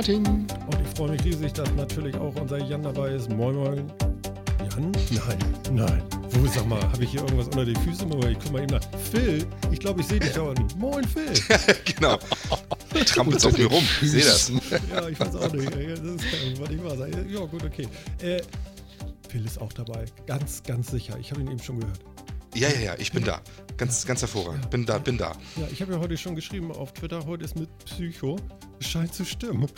Martin. Und ich freue mich riesig, dass natürlich auch unser Jan dabei ist. Moin Moin. Jan? Nein, nein. Wo, sag mal, habe ich hier irgendwas unter die Füße? Ich guck mal eben nach. Phil, ich glaube, ich sehe dich da unten. Moin Phil. genau. Trampelt auf mir rum. Ich sehe das. ja, ich weiß auch nicht. Das ist, was ich sage. Ja, gut, okay. Äh, Phil ist auch dabei. Ganz, ganz sicher. Ich habe ihn eben schon gehört. Ja, ja, ja, ich bin da. Ganz, ganz hervorragend. Bin da, bin da. Ja, ich habe ja heute schon geschrieben auf Twitter, heute ist mit Psycho. Scheint zu stimmen.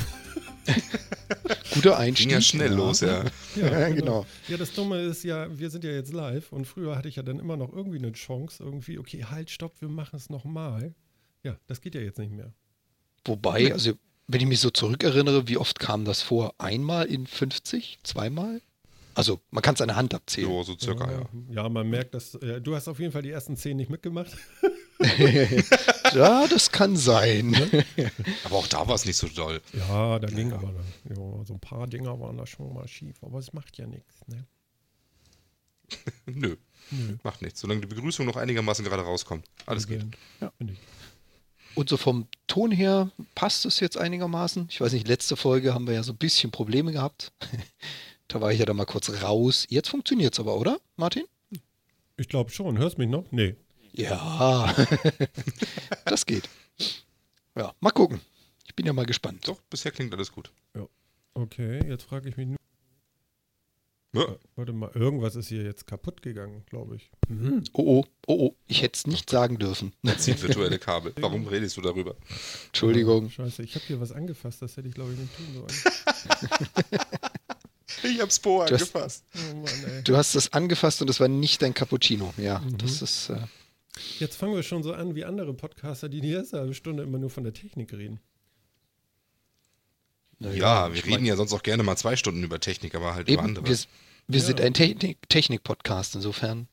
Guter Einstieg. Ging ja schnell ja. los, ja. Ja, ja genau. genau. Ja, das Dumme ist ja, wir sind ja jetzt live und früher hatte ich ja dann immer noch irgendwie eine Chance, irgendwie, okay, halt, stopp, wir machen es nochmal. Ja, das geht ja jetzt nicht mehr. Wobei, also wenn ich mich so zurückerinnere, wie oft kam das vor? Einmal in 50? Zweimal? Also man kann es an der Hand abzählen. So, so circa, ja. Ja, man merkt, dass äh, du hast auf jeden Fall die ersten zehn nicht mitgemacht. ja, das kann sein. Aber auch da war es nicht so doll. Ja, da ging ja. aber ja, so ein paar Dinger waren da schon mal schief, aber es macht ja nichts. Ne? Nö. Nö. Macht nichts. Solange die Begrüßung noch einigermaßen gerade rauskommt. Alles okay. geht. Ja, finde ich. Und so vom Ton her passt es jetzt einigermaßen. Ich weiß nicht, letzte Folge haben wir ja so ein bisschen Probleme gehabt. Da war ich ja dann mal kurz raus. Jetzt funktioniert es aber, oder, Martin? Ich glaube schon. Hörst mich noch? Nee. Ja, das geht. Ja, mal gucken. Ich bin ja mal gespannt. Doch, bisher klingt alles gut. Ja. Okay, jetzt frage ich mich nur. Ja. Warte mal, irgendwas ist hier jetzt kaputt gegangen, glaube ich. Mhm. Oh, oh, oh, oh, ich hätte es nicht sagen dürfen. Er zieht virtuelle Kabel. Warum redest du darüber? Entschuldigung. Scheiße, ich habe hier was angefasst, das hätte ich, glaube ich, nicht tun sollen. Ich hab's Po du angefasst. Hast, oh Mann, du hast das angefasst und das war nicht dein Cappuccino. Ja, mhm. das ist. Äh Jetzt fangen wir schon so an wie andere Podcaster, die die erste halbe Stunde immer nur von der Technik reden. Naja, ja, wir reden ja sonst auch gerne mal zwei Stunden über Technik, aber halt eben, über andere. Wir, wir ja. sind ein Technik-Podcast, insofern.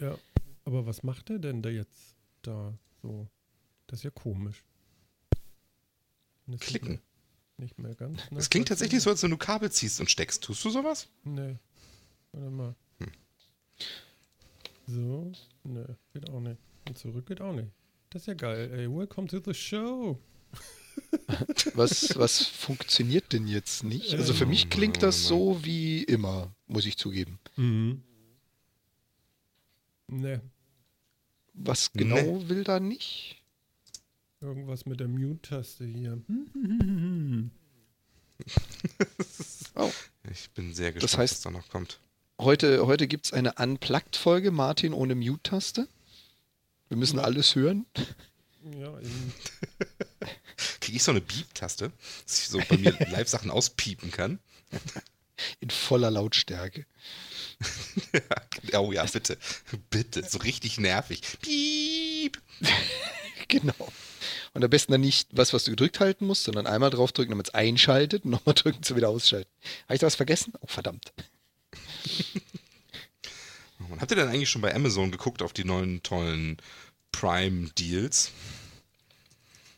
Ja, aber was macht er denn da jetzt da so? Das ist ja komisch. Klicken. Nicht mehr ganz. Ne? Es klingt tatsächlich so, als wenn du Kabel ziehst und steckst. Tust du sowas? Nee. Warte mal. Hm. So. Ne, geht auch nicht. Und zurück geht auch nicht. Das ist ja geil, ey. Welcome to the show. was, was funktioniert denn jetzt nicht? Also für mich klingt das so wie immer, muss ich zugeben. Mhm. Ne. Was genau nee. will da nicht? Irgendwas mit der Mute-Taste hier. oh. Ich bin sehr gespannt, das heißt, was da noch kommt. Heute, heute gibt es eine Unplugged-Folge, Martin ohne Mute-Taste. Wir müssen ja. alles hören. Ja. Kriege ich so eine Beep-Taste, dass ich so bei mir Live-Sachen auspiepen kann? In voller Lautstärke. oh ja, bitte. Bitte. So richtig nervig. Piep. genau. Und am besten dann nicht was, was du gedrückt halten musst, sondern einmal draufdrücken, damit es einschaltet und nochmal drücken zum wieder ausschalten. Habe ich da was vergessen? Oh, verdammt. Habt ihr denn eigentlich schon bei Amazon geguckt auf die neuen tollen Prime-Deals?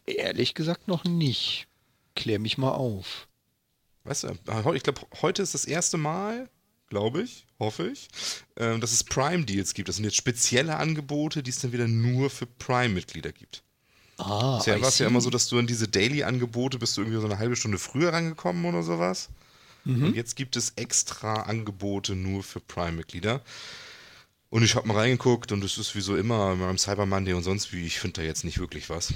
Ehrlich gesagt noch nicht. Klär mich mal auf. Weißt du, ich glaube, heute ist das erste Mal, glaube ich, hoffe ich, ähm, dass es Prime-Deals gibt. Das sind jetzt spezielle Angebote, die es dann wieder nur für Prime-Mitglieder gibt. Ah, Bisher war es ja immer so, dass du in diese Daily-Angebote bist du irgendwie so eine halbe Stunde früher rangekommen oder sowas. Mhm. Und jetzt gibt es extra Angebote nur für Prime-Mitglieder. Und ich habe mal reingeguckt und es ist wie so immer beim Cyber Monday und sonst wie, ich finde da jetzt nicht wirklich was.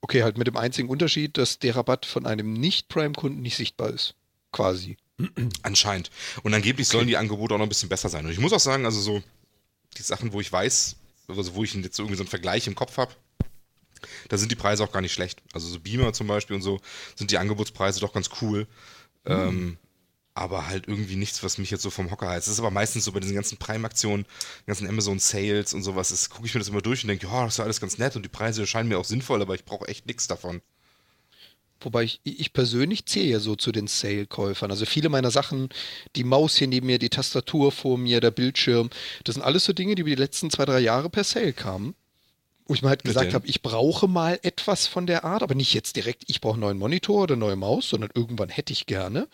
Okay, halt mit dem einzigen Unterschied, dass der Rabatt von einem Nicht-Prime-Kunden nicht sichtbar ist. Quasi. Anscheinend. Und angeblich okay. sollen die Angebote auch noch ein bisschen besser sein. Und ich muss auch sagen, also so die Sachen, wo ich weiß, also wo ich jetzt irgendwie so einen Vergleich im Kopf habe, da sind die Preise auch gar nicht schlecht. Also so Beamer zum Beispiel und so sind die Angebotspreise doch ganz cool. Mhm. Ähm, aber halt irgendwie nichts, was mich jetzt so vom Hocker heißt. Das ist aber meistens so bei diesen ganzen Prime-Aktionen, ganzen Amazon-Sales und sowas, gucke ich mir das immer durch und denke, ja, das ist ja alles ganz nett und die Preise scheinen mir auch sinnvoll, aber ich brauche echt nichts davon. Wobei ich, ich persönlich zähle ja so zu den Sale-Käufern. Also viele meiner Sachen, die Maus hier neben mir, die Tastatur vor mir, der Bildschirm, das sind alles so Dinge, die über die letzten zwei, drei Jahre per Sale kamen wo ich mir halt gesagt habe, ich brauche mal etwas von der Art, aber nicht jetzt direkt, ich brauche einen neuen Monitor oder eine neue Maus, sondern irgendwann hätte ich gerne.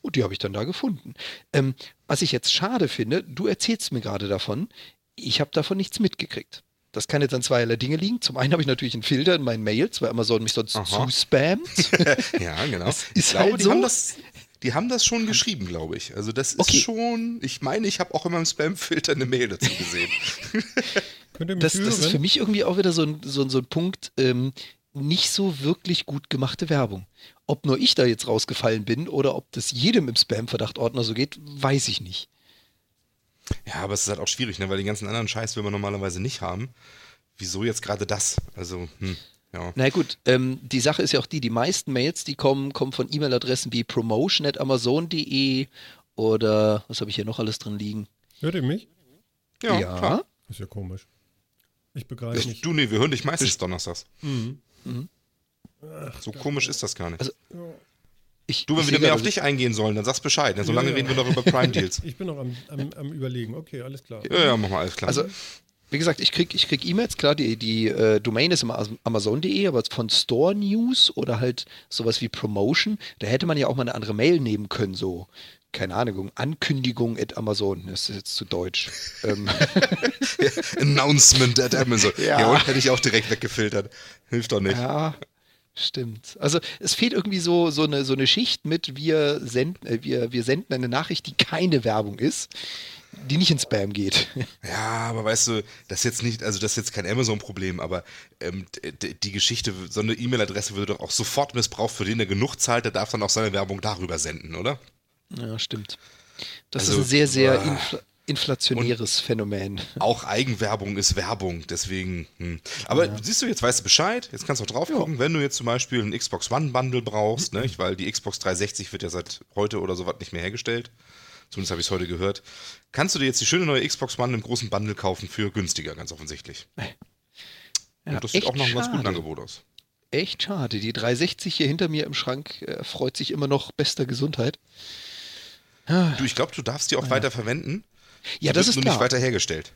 Und die habe ich dann da gefunden. Ähm, was ich jetzt schade finde, du erzählst mir gerade davon, ich habe davon nichts mitgekriegt. Das kann jetzt an zweierlei Dinge liegen. Zum einen habe ich natürlich einen Filter in meinen Mails, weil Amazon mich sonst zuspammt. ja, genau. Das ich ist glaube, halt die, so. haben das, die haben das schon geschrieben, glaube ich. Also das ist Okay. schon, ich meine, ich habe auch in meinem Spam-Filter eine Mail dazu gesehen. Könnt ihr mich Das, das ist für mich irgendwie auch wieder so ein, so, so ein Punkt, ähm, nicht so wirklich gut gemachte Werbung. Ob nur ich da jetzt rausgefallen bin oder ob das jedem im Spam-Verdachtordner so geht, weiß ich nicht. ja, aber es ist halt auch schwierig, ne? weil den ganzen anderen Scheiß will man normalerweise nicht haben. Wieso jetzt gerade das? Also, hm, ja. Na gut, ähm, die Sache ist ja auch die, die meisten Mails, die kommen, kommen von E-Mail-Adressen wie promotion.amazon.de oder was habe ich hier noch alles drin liegen? Hört ihr mich? Ja, klar. Ist ja komisch. Ich begreife nicht. Du, nee, wir hören dich meistens donnerstags. Mhm. So komisch ist das gar nicht. Also, Ich, du, wenn ich wir mehr auf dich eingehen sollen, dann sagst Bescheid. Ne? Solange Ja, ja. reden wir noch über Prime-Deals. Ich bin noch am, am, am Überlegen. Okay, alles klar. ja, ja, mach mal alles klar. Also, wie gesagt, ich krieg, ich krieg E-Mails, klar, die, die äh, Domain ist immer Amazon.de, aber von Store News oder halt sowas wie Promotion, da hätte man ja auch mal eine andere Mail nehmen können, so, keine Ahnung, Ankündigung at Amazon, das ist jetzt zu deutsch. ähm, Announcement at Amazon. Ja. Ja. und hätte ich auch direkt weggefiltert. Hilft doch nicht. ja, stimmt. Also es fehlt irgendwie so, so, eine, so eine Schicht mit, wir senden, äh, wir, wir senden eine Nachricht, die keine Werbung ist, die nicht in Spam geht. Ja, aber weißt du, das ist jetzt nicht, also das ist jetzt kein Amazon-Problem, aber ähm, die Geschichte, so eine E-Mail-Adresse würde doch auch sofort missbraucht, für den er genug zahlt, der darf dann auch seine Werbung darüber senden, oder? Ja, sehr, Das Also, ist ein sehr, sehr äh, infla inflationäres Phänomen. Auch Eigenwerbung ist Werbung, deswegen. Hm. Aber siehst du, jetzt weißt du Bescheid, jetzt kannst du auch drauf gucken, wenn du jetzt zum Beispiel ein Xbox One Bundle brauchst, ne, weil die Xbox 360 wird ja seit heute oder sowas nicht mehr hergestellt. Zumindest habe ich es heute gehört. Kannst du dir jetzt die schöne neue Xbox One im großen Bundle kaufen für günstiger, ganz offensichtlich. Ja, Und das sieht auch noch ein ganz gutes. Angebot aus. Echt schade. Die 360 hier hinter mir im Schrank äh, freut sich immer noch bester Gesundheit. Du, ich glaube, du darfst die auch weiter verwenden. Ja, das ist nur klar. nicht weiter hergestellt.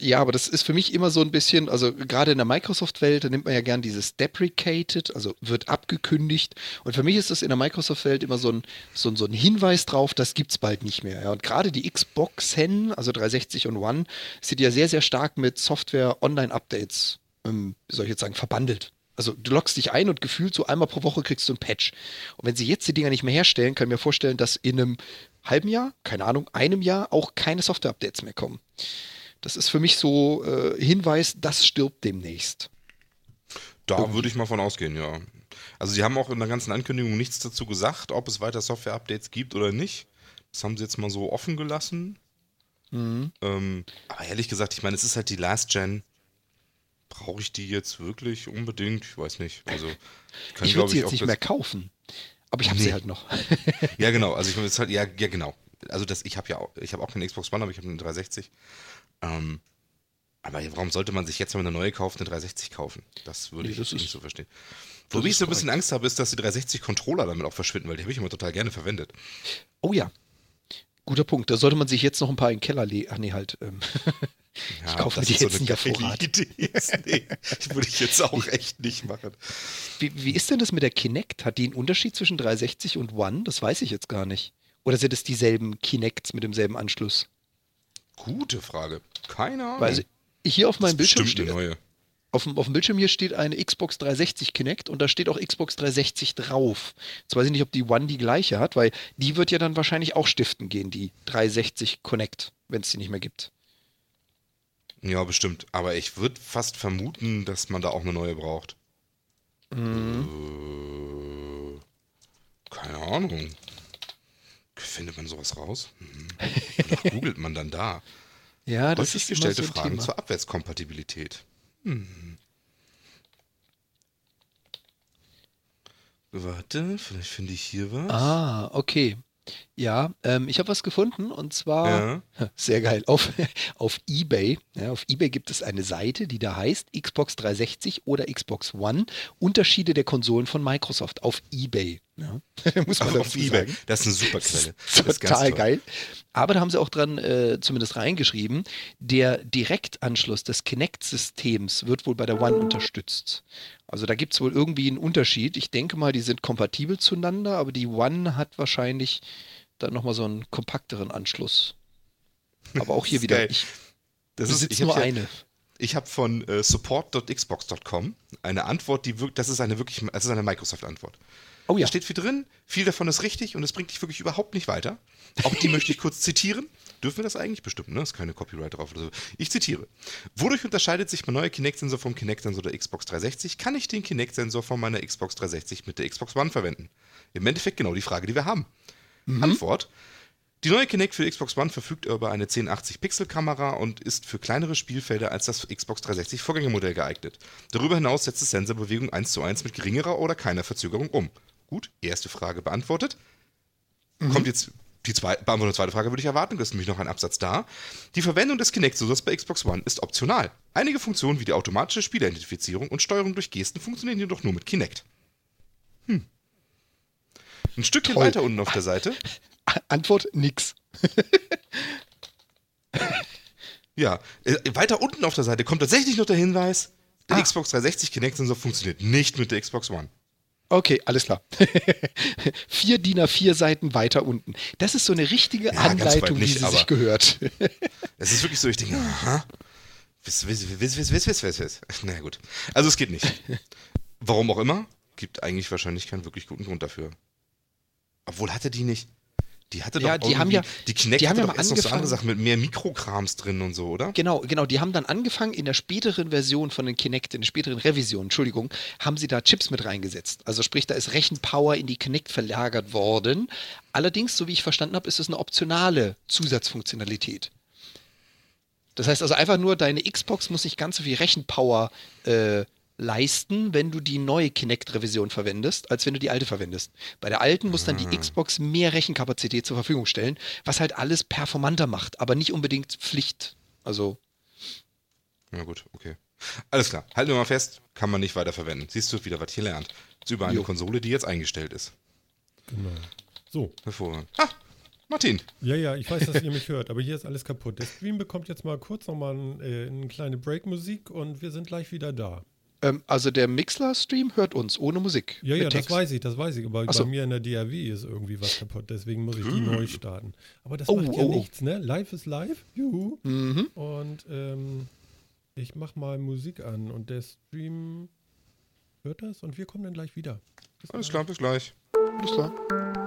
Ja, aber das ist für mich immer so ein bisschen, also gerade in der Microsoft-Welt, da nimmt man ja gern dieses deprecated, also wird abgekündigt. Und für mich ist das in der Microsoft-Welt immer so ein, so, ein, so ein Hinweis drauf, das gibt's bald nicht mehr. Ja. Und gerade die Xboxen, also 360 und One, sind ja sehr, sehr stark mit Software-Online-Updates, ähm, soll ich jetzt sagen, verbandelt. Also du loggst dich ein und gefühlt so einmal pro Woche kriegst du ein Patch. Und wenn sie jetzt die Dinger nicht mehr herstellen, kann ich mir vorstellen, dass in einem halben Jahr, keine Ahnung, einem Jahr auch keine Software-Updates mehr kommen. Das ist für mich so äh, Hinweis, das stirbt demnächst. Da würde ich mal von ausgehen, ja. Also sie haben auch in der ganzen Ankündigung nichts dazu gesagt, ob es weiter Software-Updates gibt oder nicht. Das haben sie jetzt mal so offen gelassen. Mhm. Ähm, aber ehrlich gesagt, ich meine, es ist halt die Last Gen. Brauche ich die jetzt wirklich unbedingt? Ich weiß nicht. Also ich kann, ich würde sie jetzt auch nicht mehr kaufen. Aber ich habe Nee. sie halt noch. Ja, genau. Also ich es ist halt, ja, ja, genau. Also das, ich habe ja auch, ich habe auch keine Xbox One, aber ich habe eine 360. Ähm, aber warum sollte man sich jetzt, wenn man eine neue kauft, eine 360 kaufen? Das würde Nee, ich das nicht so verstehen. Wobei ich so ein bisschen Angst habe, ist, dass die 360-Controller damit auch verschwinden, weil die habe ich immer total gerne verwendet. Oh ja. Guter Punkt. Da sollte man sich jetzt noch ein paar in den Keller legen. Ach nee, halt. Ähm. Ja, ich kaufe mir die jetzt so nicht auf Vorrat. Idee. Nee, das würde ich jetzt auch echt nicht machen. Wie, wie ist denn das mit der Kinect? Hat die einen Unterschied zwischen 360 und One? Das weiß ich jetzt gar nicht. Oder sind es dieselben Kinects mit demselben Anschluss? Gute Frage. Keine Ahnung. Weil also hier auf meinem Bildschirm steht, neue. Auf dem, auf dem Bildschirm hier steht eine Xbox 360 Kinect und da steht auch Xbox 360 drauf. Jetzt weiß ich nicht, ob die One die gleiche hat, weil die wird ja dann wahrscheinlich auch stiften gehen, die 360 Connect, wenn es die nicht mehr gibt. Ja, bestimmt. Aber ich würde fast vermuten, dass man da auch eine neue braucht. Äh, keine Ahnung. Findet man sowas raus? Hm. Oder googelt man dann da? Ja, das Häufig ist gestellte so Fragen Thema. zur Abwärtskompatibilität. Hm. Warte, vielleicht finde ich hier was. Ah, okay. Ja, ähm, ich habe was gefunden und zwar, Ja. sehr geil, auf, auf eBay. Ja, auf eBay gibt es eine Seite, die da heißt Xbox 360 oder Xbox One, Unterschiede der Konsolen von Microsoft auf eBay. Ja, muss man auf Ebay. sagen. Das ist eine super Quelle. Total geil. Aber da haben sie auch dran äh, zumindest reingeschrieben, der Direktanschluss des Kinect-Systems wird wohl bei der One unterstützt. Also da gibt es wohl irgendwie einen Unterschied. Ich denke mal, die sind kompatibel zueinander, aber die One hat wahrscheinlich dann nochmal so einen kompakteren Anschluss. Aber auch hier wieder, ich Das ist, ich nur ja, eine. Ich habe von äh, support.xbox.com eine Antwort, die wirkt, das ist eine wirklich, das ist eine Microsoft-Antwort. Oh ja. Da steht viel drin, viel davon ist richtig und es bringt dich wirklich überhaupt nicht weiter. Auch die möchte ich kurz zitieren. Dürfen wir das eigentlich bestimmt, ne? Ist keine Copyright drauf oder so. Ich zitiere. Wodurch unterscheidet sich mein neuer Kinect-Sensor vom Kinect-Sensor der Xbox 360? Kann ich den Kinect-Sensor von meiner Xbox 360 mit der Xbox One verwenden? Im Endeffekt genau die Frage, die wir haben. Antwort. Die neue Kinect für Xbox One verfügt über eine 1080-Pixel-Kamera und ist für kleinere Spielfelder als das Xbox 360 Vorgängermodell geeignet. Darüber hinaus setzt es Sensorbewegung 1 zu 1 mit geringerer oder keiner Verzögerung um. Gut, erste Frage beantwortet. Kommt jetzt die zweite, zweiten Frage würde ich erwarten, da ist nämlich noch ein Absatz da. Die Verwendung des Kinect-Sensors bei Xbox One ist optional. Einige Funktionen wie die automatische Spieleridentifizierung und Steuerung durch Gesten funktionieren jedoch nur mit Kinect. Hm. Ein Stückchen Toll. weiter unten auf der Seite Antwort: nix. Ja, äh, weiter unten auf der Seite kommt tatsächlich noch der Hinweis, der Ah. Xbox 360 Kinect-Sensor funktioniert nicht mit der Xbox One. Okay, alles klar. vier DIN A4 Seiten weiter unten. Das ist so eine richtige ja, Anleitung, nicht, wie sie sich gehört. Es ist wirklich so, ich denke, aha. Wiss, wiss, wiss, wiss, wiss, wiss, wiss, wiss. Na gut. Also es geht nicht. Warum auch immer, gibt eigentlich wahrscheinlich keinen wirklich guten Grund dafür. Obwohl hatte die nicht. Die hatte Ja, doch die haben ja- die Kinect die haben ja mal erst noch so andere Sachen mit mehr Mikrokrams drin und so, oder? Genau, genau. Die haben dann angefangen, in der späteren Version von den Kinect, in der späteren Revision, Entschuldigung, haben sie da Chips mit reingesetzt. Also sprich, da ist Rechenpower in die Kinect verlagert worden. Allerdings, so wie ich verstanden habe, ist es eine optionale Zusatzfunktionalität. Das heißt also einfach nur, deine Xbox muss nicht ganz so viel Rechenpower äh, leisten, wenn du die neue Kinect-Revision verwendest, als wenn du die alte verwendest. Bei der alten muss dann die Xbox mehr Rechenkapazität zur Verfügung stellen, was halt alles performanter macht, aber nicht unbedingt Pflicht. Also Ja gut, okay. Alles klar, halten wir mal fest, kann man nicht weiter verwenden. Siehst du wieder, was hier lernt. Ist über eine Jo. Konsole, die jetzt eingestellt ist. Genau. So, Hervorragend. Ah, Martin. ja, ja, ich weiß, dass ihr mich hört, aber hier ist alles kaputt. Der Stream bekommt jetzt mal kurz nochmal ein, äh, eine kleine Break-Musik und wir sind gleich wieder da. Ähm, also der Mixler-Stream hört uns ohne Musik. Ja, ja, das Text. weiß ich, das weiß ich. Aber Ach so. bei mir in der DAW ist irgendwie was kaputt, deswegen muss ich die neu starten. Aber das Oh, macht ja oh, nichts, ne? Live ist live. Juhu. Mhm. Und ähm, ich mach mal Musik an und der Stream hört das und wir kommen dann gleich wieder. Bis Alles klar, bis gleich. Alles klar.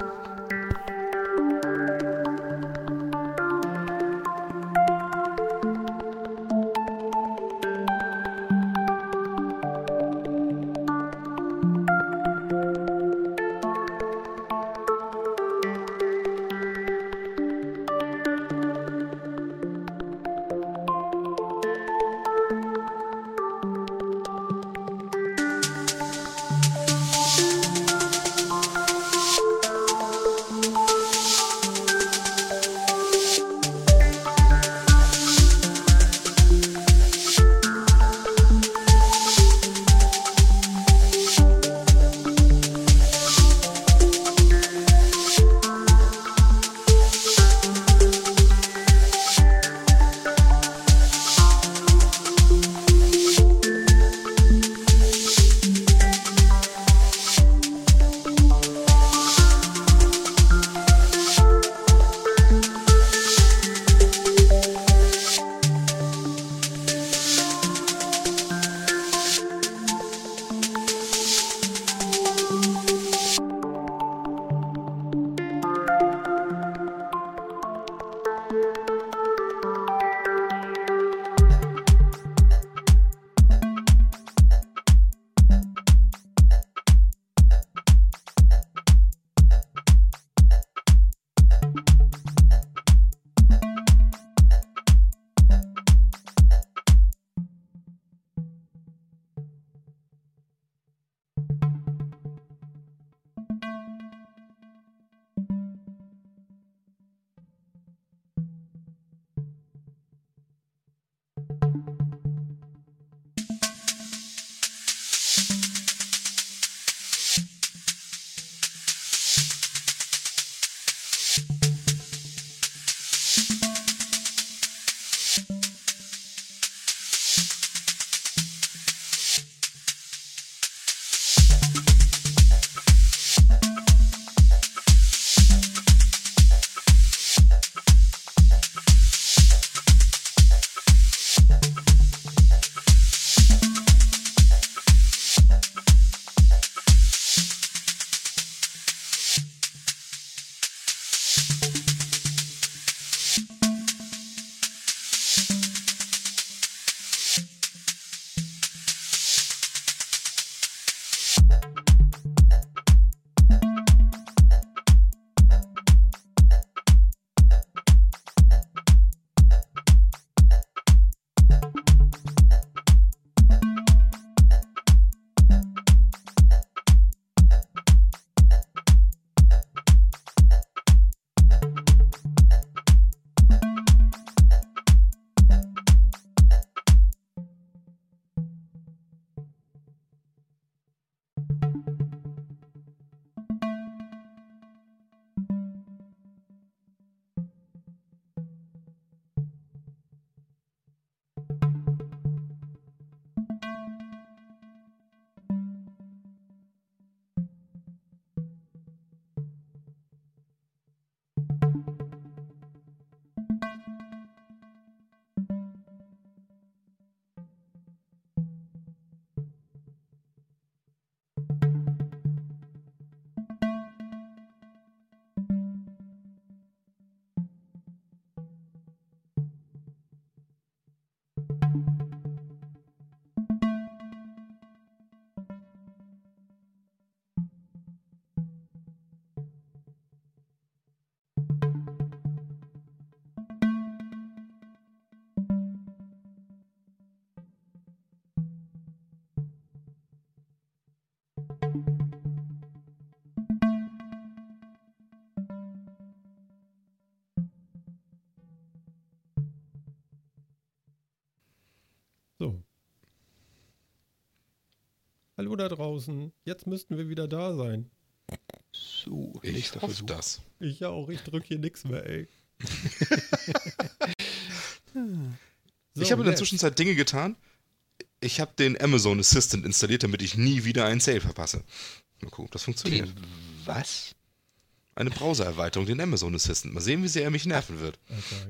Hallo da draußen. Jetzt müssten wir wieder da sein. So, Ich nächster hoffe Versuch. das. Ich ja auch, ich drücke hier nichts mehr, ey. So, ich habe in der. Zwischenzeit Dinge getan. Ich habe den Amazon Assistant installiert, damit ich nie wieder einen Sale verpasse. Mal gucken, ob das funktioniert. Den was? Eine Browser-Erweiterung, den Amazon Assistant. Mal sehen, wie sehr er mich nerven wird.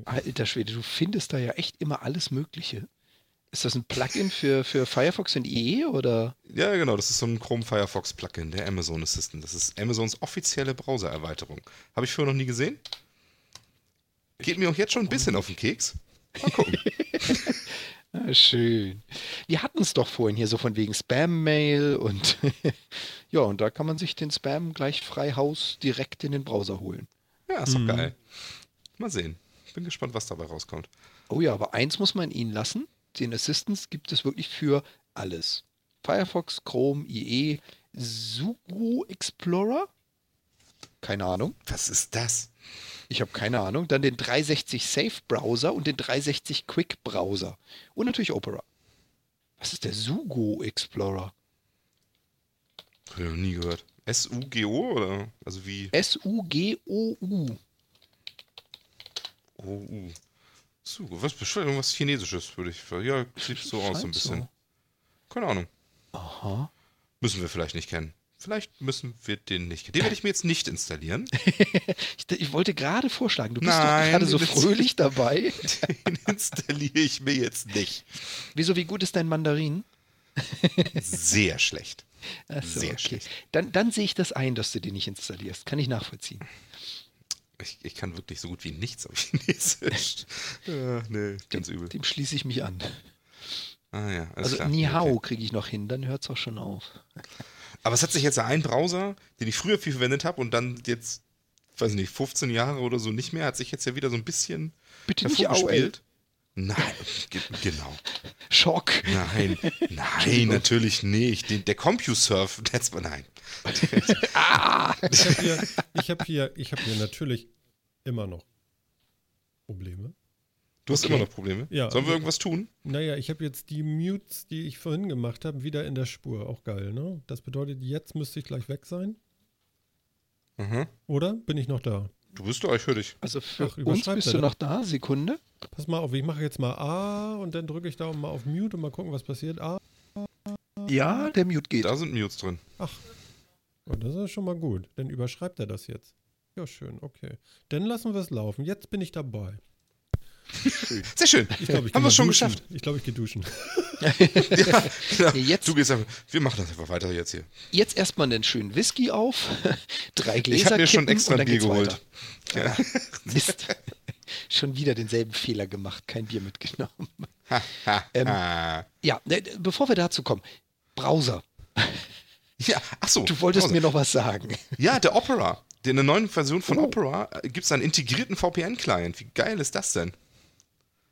Alter, Alter Schwede, du findest da ja echt immer alles Mögliche. Ist das ein Plugin für, für Firefox und IE oder? Ja, genau, das ist so ein Chrome Firefox Plugin, der Amazon Assistant. Das ist Amazons offizielle Browser-Erweiterung. Habe ich vorher noch nie gesehen. Geht mir auch jetzt schon ein bisschen auf den Keks. Mal gucken. Ah, schön. Wir hatten es doch vorhin hier so von wegen Spam-Mail und ja, und da kann man sich den Spam gleich frei Haus direkt in den Browser holen. Ja, ist doch geil. Mal sehen. Bin gespannt, was dabei rauskommt. Oh ja, aber eins muss man ihnen lassen. Den Assistants gibt es wirklich für alles. Firefox, Chrome, IE, Sugo Explorer? Keine Ahnung. Was ist das? Ich habe keine Ahnung. Dann den 360 Safe Browser und den 360 Quick Browser. Und natürlich Opera. Was ist der Sugo Explorer? Habe ich noch nie gehört. S-U-G-O oder? Also wie S-U-G-O-U. O-U. So, was bestimmt irgendwas Chinesisches, würde ich. Ja, sieht so aus so ein bisschen. so. Keine Ahnung. Aha. Müssen wir vielleicht nicht kennen. Vielleicht müssen wir den nicht kennen. Den werde ich mir jetzt nicht installieren. Ich, ich wollte gerade vorschlagen, du bist doch Nein, gerade so fröhlich dabei. Den installiere ich mir jetzt nicht. Wieso, wie gut ist dein Mandarin? Sehr schlecht. So, Sehr okay. schlecht. Dann, dann sehe ich das ein, dass du den nicht installierst. Kann ich nachvollziehen. Ich, ich kann wirklich so gut wie nichts auf Chinesisch. ja, nee, ganz übel. Dem schließe ich mich an. Ah ja, alles Also klar. Ni Hao Okay. kriege ich noch hin, dann hört es auch schon auf. Aber es hat sich jetzt ein Browser, den ich früher viel verwendet habe und dann jetzt, weiß ich nicht, 15 Jahre oder so nicht mehr, hat sich jetzt ja wieder so ein bisschen Bitte nicht hervorgespielt. Nein, ge genau. Schock. Nein, nein, natürlich nicht. Den, der CompuServe, nein. Ich habe hier, ich hab hier, ich hab hier natürlich immer noch Probleme. Du hast Okay. immer noch Probleme. Ja. Sollen wir irgendwas tun? Naja, ich habe jetzt die Mutes, die ich vorhin gemacht habe, wieder in der Spur. Auch geil, ne? Das bedeutet, jetzt müsste ich gleich weg sein. Mhm. Oder? Bin ich noch da? Du bist da, ich höre dich. Also für Ach, uns bist du noch da? Sekunde. Pass mal auf, ich mache jetzt mal A und dann drücke ich da mal auf Mute und mal gucken, was passiert. A. Ja, der Mute geht. Da sind Mutes drin. Oh, das ist schon mal gut. Dann überschreibt er das jetzt. Ja, schön, okay. Dann lassen wir es laufen. Jetzt bin ich dabei. Sehr schön. Ich glaube, ich Haben wir es schon duschen. geschafft. Ich glaube, ich gehe duschen. ja, genau. Nee, jetzt- Du gehst einfach. Wir machen das einfach weiter jetzt hier. Jetzt erstmal einen schönen Whisky auf, drei Gläser Ich habe mir schon extra ein Bier geholt. weiter. Mist. Schon wieder denselben Fehler gemacht, kein Bier mitgenommen. Ähm. Ja, ne, bevor wir dazu kommen, Browser. Ja, ach so. Du wolltest Pause. mir noch was sagen. Ja, der Opera. In der neuen Version von Oh. Opera gibt es einen integrierten VPN-Client. Wie geil ist das denn?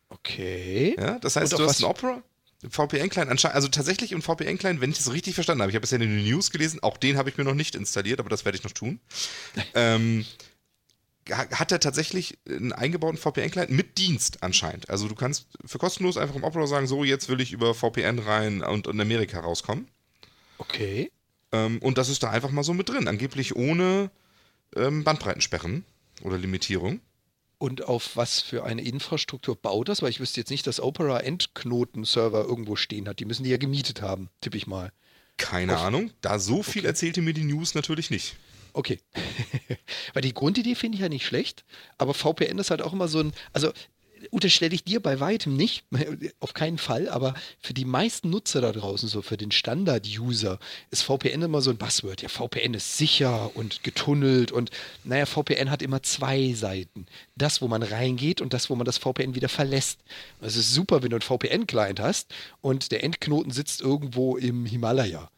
Okay. Ja, das heißt, du hast einen Opera, VPN-Client, anscheinend, also tatsächlich im VPN-Client, wenn ich das richtig verstanden habe, ich habe bisher in den News gelesen, auch den habe ich mir noch nicht installiert, aber das werde ich noch tun. ähm, ha- hat er tatsächlich einen eingebauten VPN-Client mit Dienst anscheinend. Also du kannst für kostenlos einfach im Opera sagen, so jetzt will ich über VPN rein und in Amerika rauskommen. Okay. Ähm, und das ist da einfach mal so mit drin, angeblich ohne ähm, Bandbreitensperren oder Limitierung. Und auf was für eine Infrastruktur baut das? Weil ich wüsste jetzt nicht, dass Opera Endknoten-Server irgendwo stehen hat. Die müssen die ja gemietet haben, tippe ich mal. Keine Auf- Ahnung, da so viel erzählte mir die News natürlich nicht. Okay. Weil die Grundidee finde ich ja nicht schlecht, aber VPN ist halt auch immer so ein, also unterstelle ich dir bei weitem nicht, auf keinen Fall, aber für die meisten Nutzer da draußen, so für den Standard-User, ist VPN immer so ein Buzzword. Ja, VPN ist sicher und getunnelt und naja, VPN hat immer zwei Seiten. Das, wo man reingeht und das, wo man das VPN wieder verlässt. Und Es ist super, wenn du einen VPN-Client hast und der Endknoten sitzt irgendwo im Himalaya.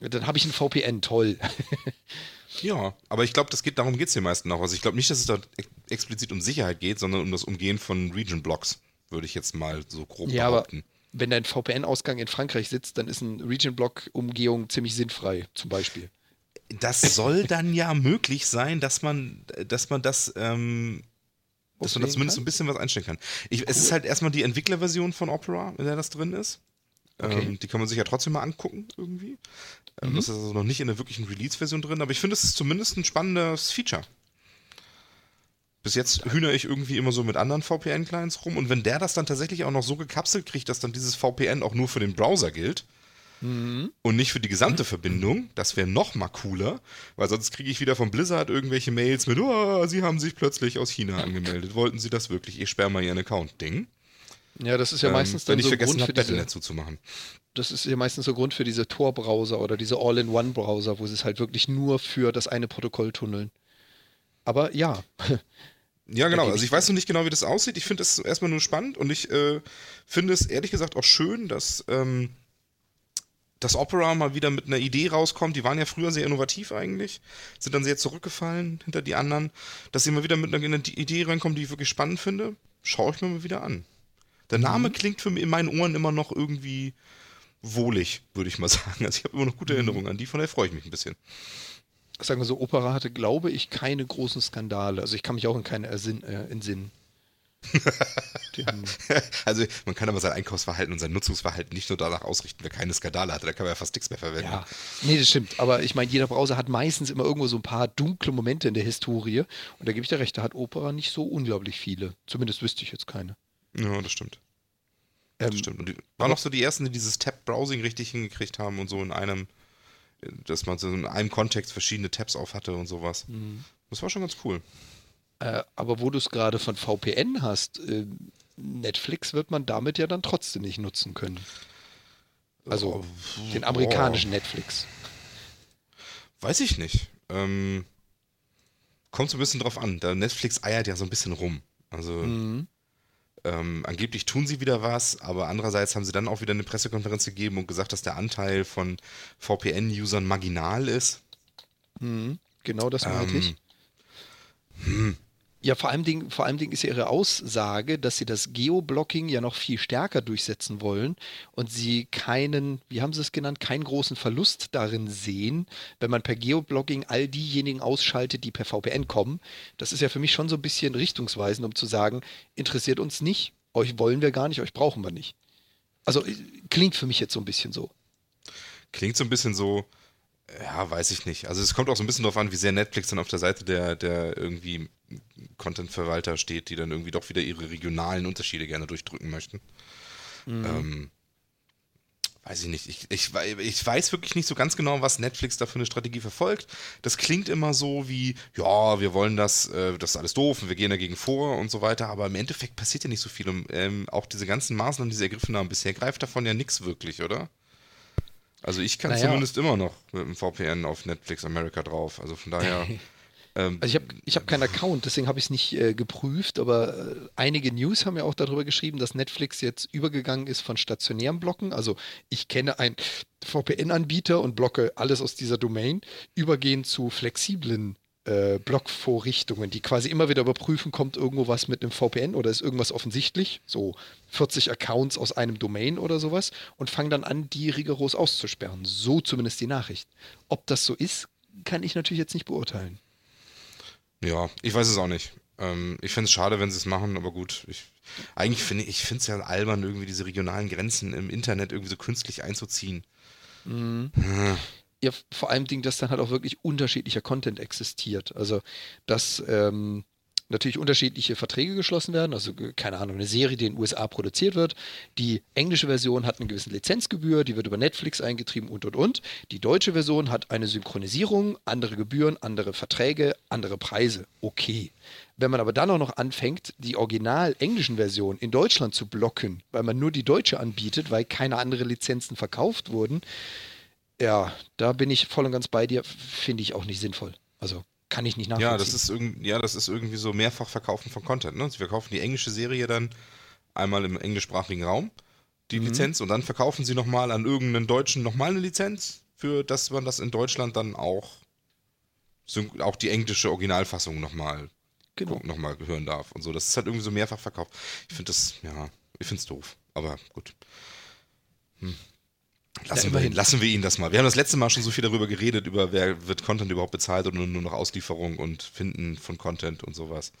Dann habe ich ein VPN, toll. Ja, aber ich glaube, das geht, darum geht es den meisten auch. Also ich glaube nicht, dass es da ex- explizit um Sicherheit geht, sondern um das Umgehen von Region-Blocks, würde ich jetzt mal so grob Ja, aber behaupten. wenn dein VPN-Ausgang in Frankreich sitzt, dann ist eine Region-Block-Umgehung ziemlich sinnfrei, zum Beispiel. Das soll dann ja möglich sein, dass man, dass man das, ähm, dass man da zumindest kann? ein bisschen was einstellen kann. Ich, Es ist halt erstmal die Entwicklerversion von Opera, in der das drin ist. Okay. Ähm, die kann man sich ja trotzdem mal angucken irgendwie. Ähm, Mhm. Das ist also noch nicht in der wirklichen Release-Version drin, aber ich finde, es ist zumindest ein spannendes Feature. Bis jetzt hühner ich irgendwie immer so mit anderen VPN-Clients rum und wenn der das dann tatsächlich auch noch so gekapselt kriegt, dass dann dieses VPN auch nur für den Browser gilt Mhm. und nicht für die gesamte Verbindung, das wäre noch mal cooler, weil sonst kriege ich wieder von Blizzard irgendwelche Mails mit, oh, sie haben sich plötzlich aus China angemeldet. Wollten sie das wirklich? Ich sperre mal ihren Account. Ding. Ja, das ist ja meistens ähm, wenn dann ich so vergessen Grund für diese, Battlenet zuzumachen. das ist ja meistens so Grund für diese Tor-Browser oder diese All-in-One-Browser, wo sie es halt wirklich nur für das eine Protokoll tunneln. Aber ja, Ja, genau. Also ich ich weiß noch nicht genau, wie das aussieht. Ich finde es erstmal nur spannend und ich äh, finde es ehrlich gesagt auch schön, dass ähm, das Opera mal wieder mit einer Idee rauskommt. Die waren ja früher sehr innovativ eigentlich, sind dann sehr zurückgefallen hinter die anderen. Dass sie mal wieder mit einer Idee reinkommen, die ich wirklich spannend finde, schaue ich mir mal wieder an. Der Name klingt für mich in meinen Ohren immer noch irgendwie wohlig, würde ich mal sagen. Also ich habe immer noch gute Erinnerungen an die, von daher freue ich mich ein bisschen. sagen wir so, Opera hatte, glaube ich, keine großen Skandale. Also ich kann mich auch in keine Ersinn, äh, entsinnen. Also man kann aber sein Einkaufsverhalten und sein Nutzungsverhalten nicht nur danach ausrichten, wer keine Skandale hatte. Da kann man ja fast nichts mehr verwenden. ja, nee, das stimmt. Aber ich meine, jeder Browser hat meistens immer irgendwo so ein paar dunkle Momente in der Historie. Und da gebe ich dir recht, da hat Opera nicht so unglaublich viele. Zumindest wüsste ich jetzt keine. Ja, das stimmt. Ähm, Das stimmt. Und die waren noch so die ersten, die dieses Tab-Browsing richtig hingekriegt haben und so in einem, dass man so in einem Kontext verschiedene Tabs auf hatte und sowas. Mhm. Das war schon ganz cool. Äh, aber wo du es gerade von VPN hast, äh, Netflix wird man damit ja dann trotzdem nicht nutzen können. Also Oh, den amerikanischen Netflix. Weiß ich nicht. Ähm, kommt so ein bisschen drauf an. Da Netflix eiert ja so ein bisschen rum. Also Mhm. Ähm, angeblich tun sie wieder was, aber andererseits haben sie dann auch wieder eine Pressekonferenz gegeben und gesagt, dass der Anteil von VPN-Usern marginal ist. Mhm. Genau das meinte Ähm, ich. Ja, vor allem, Ding, vor allem Ding ist ja ihre Aussage, dass sie das Geoblocking ja noch viel stärker durchsetzen wollen und sie keinen, wie haben sie es genannt, keinen großen Verlust darin sehen, wenn man per Geoblocking all diejenigen ausschaltet, die per VPN kommen. Das ist ja für mich schon so ein bisschen richtungsweisend, um zu sagen, interessiert uns nicht, euch wollen wir gar nicht, euch brauchen wir nicht. Also klingt für mich jetzt so ein bisschen so. Klingt so ein bisschen so, ja, weiß ich nicht. Also es kommt auch so ein bisschen darauf an, wie sehr Netflix dann auf der Seite der, der irgendwie Content-Verwalter steht, die dann irgendwie doch wieder ihre regionalen Unterschiede gerne durchdrücken möchten. Ähm, weiß ich nicht. Ich, ich, ich weiß wirklich nicht so ganz genau, was Netflix da für eine Strategie verfolgt. Das klingt immer so wie, ja, wir wollen das, äh, das ist alles doof und wir gehen dagegen vor und so weiter, aber im Endeffekt passiert ja nicht so viel. Und, ähm, auch diese ganzen Maßnahmen, die sie ergriffen haben, bisher greift davon ja nichts wirklich, oder? Also ich kann Naja. zumindest immer noch mit dem VPN auf Netflix America drauf. Also von daher. ähm, Also ich habe ich hab keinen Account, deswegen habe ich es nicht äh, geprüft, aber äh, einige News haben ja auch darüber geschrieben, dass Netflix jetzt übergegangen ist von stationären Blocken. Also ich kenne einen VPN-Anbieter und blocke alles aus dieser Domain, übergehen zu flexiblen äh, Blockvorrichtungen, die quasi immer wieder überprüfen, kommt irgendwo was mit einem VPN oder ist irgendwas offensichtlich, so 40 Accounts aus einem Domain oder sowas und fangen dann an, die rigoros auszusperren. So zumindest die Nachricht. Ob das so ist, kann ich natürlich jetzt nicht beurteilen. ja, ich weiß es auch nicht. Ähm, ich finde es schade, wenn sie es machen, aber gut. Ich, eigentlich finde ich finde es ja albern, irgendwie diese regionalen Grenzen im Internet irgendwie so künstlich einzuziehen. Ja, vor allem Ding, dass dann halt auch wirklich unterschiedlicher Content existiert. Also, dass ähm, natürlich unterschiedliche Verträge geschlossen werden. Also, keine Ahnung, eine Serie, die in den USA produziert wird. Die englische Version hat eine gewisse Lizenzgebühr, die wird über Netflix eingetrieben und und und. Die deutsche Version hat eine Synchronisierung, andere Gebühren, andere Verträge, andere Preise. Okay. Wenn man aber dann auch noch anfängt, die original englischen Version in Deutschland zu blocken, weil man nur die deutsche anbietet, weil keine andere Lizenzen verkauft wurden, ja, da bin ich voll und ganz bei dir. Finde ich auch nicht sinnvoll. Also kann ich nicht nachvollziehen. Ja, das ist irgendwie, ja, das ist irgendwie so mehrfach Verkaufen von Content. Ne? Sie verkaufen die englische Serie dann einmal im englischsprachigen Raum, die Lizenz, und dann verkaufen sie nochmal an irgendeinen Deutschen nochmal eine Lizenz, für dass man das in Deutschland dann auch, auch die englische Originalfassung nochmal genau. noch mal hören darf und so. Das ist halt irgendwie so mehrfach verkauft. Ich finde das, ja, ich finde es doof. Aber gut. Hm. Lassen, wir, immerhin. ihn- lassen wir ihn das mal. Wir haben das letzte Mal schon so viel darüber geredet, über wer wird Content überhaupt bezahlt oder nur, nur noch Auslieferung und Finden von Content und sowas.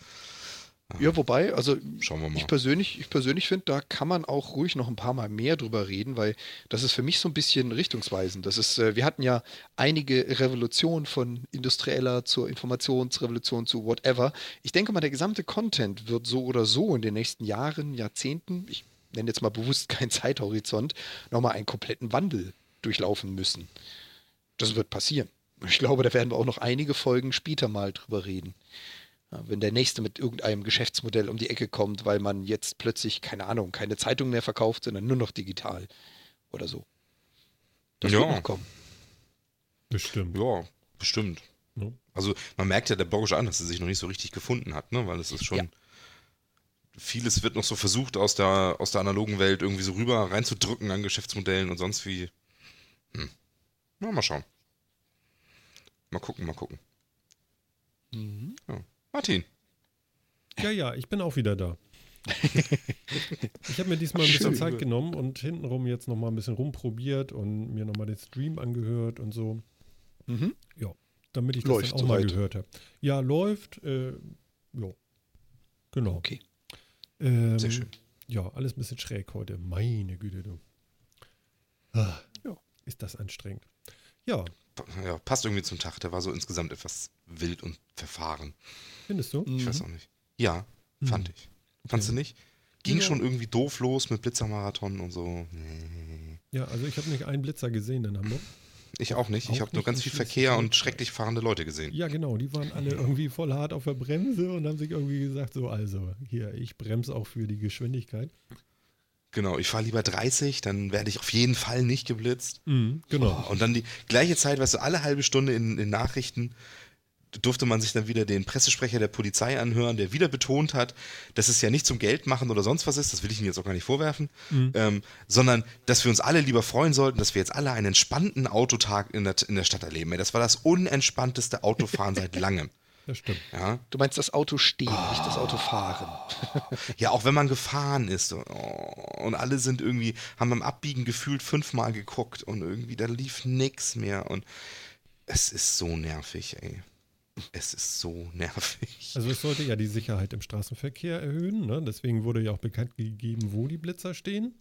Ja, wobei, also wir ich persönlich, ich persönlich finde, da kann man auch ruhig noch ein paar Mal mehr drüber reden, weil das ist für mich so ein bisschen richtungsweisend. Das ist, äh, wir hatten ja einige Revolutionen von industrieller zur Informationsrevolution zu whatever. Ich denke mal, der gesamte Content wird so oder so in den nächsten Jahren, Jahrzehnten, ich nenne jetzt mal bewusst keinen Zeithorizont, nochmal einen kompletten Wandel durchlaufen müssen. Das wird passieren. Ich glaube, da werden wir auch noch einige Folgen später mal drüber reden. Ja, wenn der nächste mit irgendeinem Geschäftsmodell um die Ecke kommt, weil man jetzt plötzlich, keine Ahnung, keine Zeitung mehr verkauft, sondern nur noch digital oder so. Das Ja. wird noch kommen. Bestimmt. Ja, bestimmt. Also man merkt ja der Branche an, dass sie sich noch nicht so richtig gefunden hat, ne? Weil es ist schon. Ja. Vieles wird noch so versucht, aus der, aus der analogen Welt irgendwie so rüber reinzudrücken an Geschäftsmodellen und sonst wie. Hm. Na, mal schauen. Mal gucken, mal gucken. Mhm. Ja. Martin. Ja, ja, ich bin auch wieder da. ich habe mir diesmal ein bisschen. Zeit genommen und hintenrum jetzt nochmal ein bisschen rumprobiert und mir nochmal den Stream angehört und so. Mhm. Ja, damit ich das Läuft dann auch mal soweit. gehört habe. Ja, läuft. Äh, ja, genau. Okay. Ähm, Sehr schön. Ja, alles ein bisschen schräg heute. Meine Güte, du. Ah, Ja. Ist das anstrengend. Ja, Ja, passt irgendwie zum Tag. Der war so insgesamt etwas wild und verfahren. findest du? Ich weiß auch nicht. Ja, fand ich. Fandst du nicht? Ging Mhm. Ja. schon irgendwie doof los mit Blitzermarathon und so. Nee. Ja, also ich habe nicht einen Blitzer gesehen in Hamburg. Ich auch nicht. Ich Auch habe nur ganz viel Verkehr und schrecklich fahrende Leute gesehen. Ja, genau, die waren alle irgendwie voll hart auf der Bremse und haben sich irgendwie gesagt, so, also hier, ich bremse auch für die Geschwindigkeit. Genau, ich fahre lieber 30, dann werde ich auf jeden Fall nicht geblitzt. genau. Und dann die gleiche Zeit, weißt du, alle halbe Stunde in, in Nachrichten durfte man sich dann wieder den Pressesprecher der Polizei anhören, der wieder betont hat, dass es ja nicht zum Geld machen oder sonst was ist, das will ich Ihnen jetzt auch gar nicht vorwerfen, ähm, sondern dass wir uns alle lieber freuen sollten, dass wir jetzt alle einen entspannten Autotag in der, in der Stadt erleben. Das war das unentspannteste Autofahren seit langem. Das stimmt. Ja? Du meinst das Auto stehen, nicht das Auto fahren. Ja, auch wenn man gefahren ist oh, und alle sind irgendwie, haben beim Abbiegen gefühlt fünfmal geguckt und irgendwie da lief nix mehr und es ist so nervig, ey. Es ist so nervig. Also es sollte ja die Sicherheit im Straßenverkehr erhöhen, ne? deswegen wurde ja auch bekannt gegeben, wo die Blitzer stehen.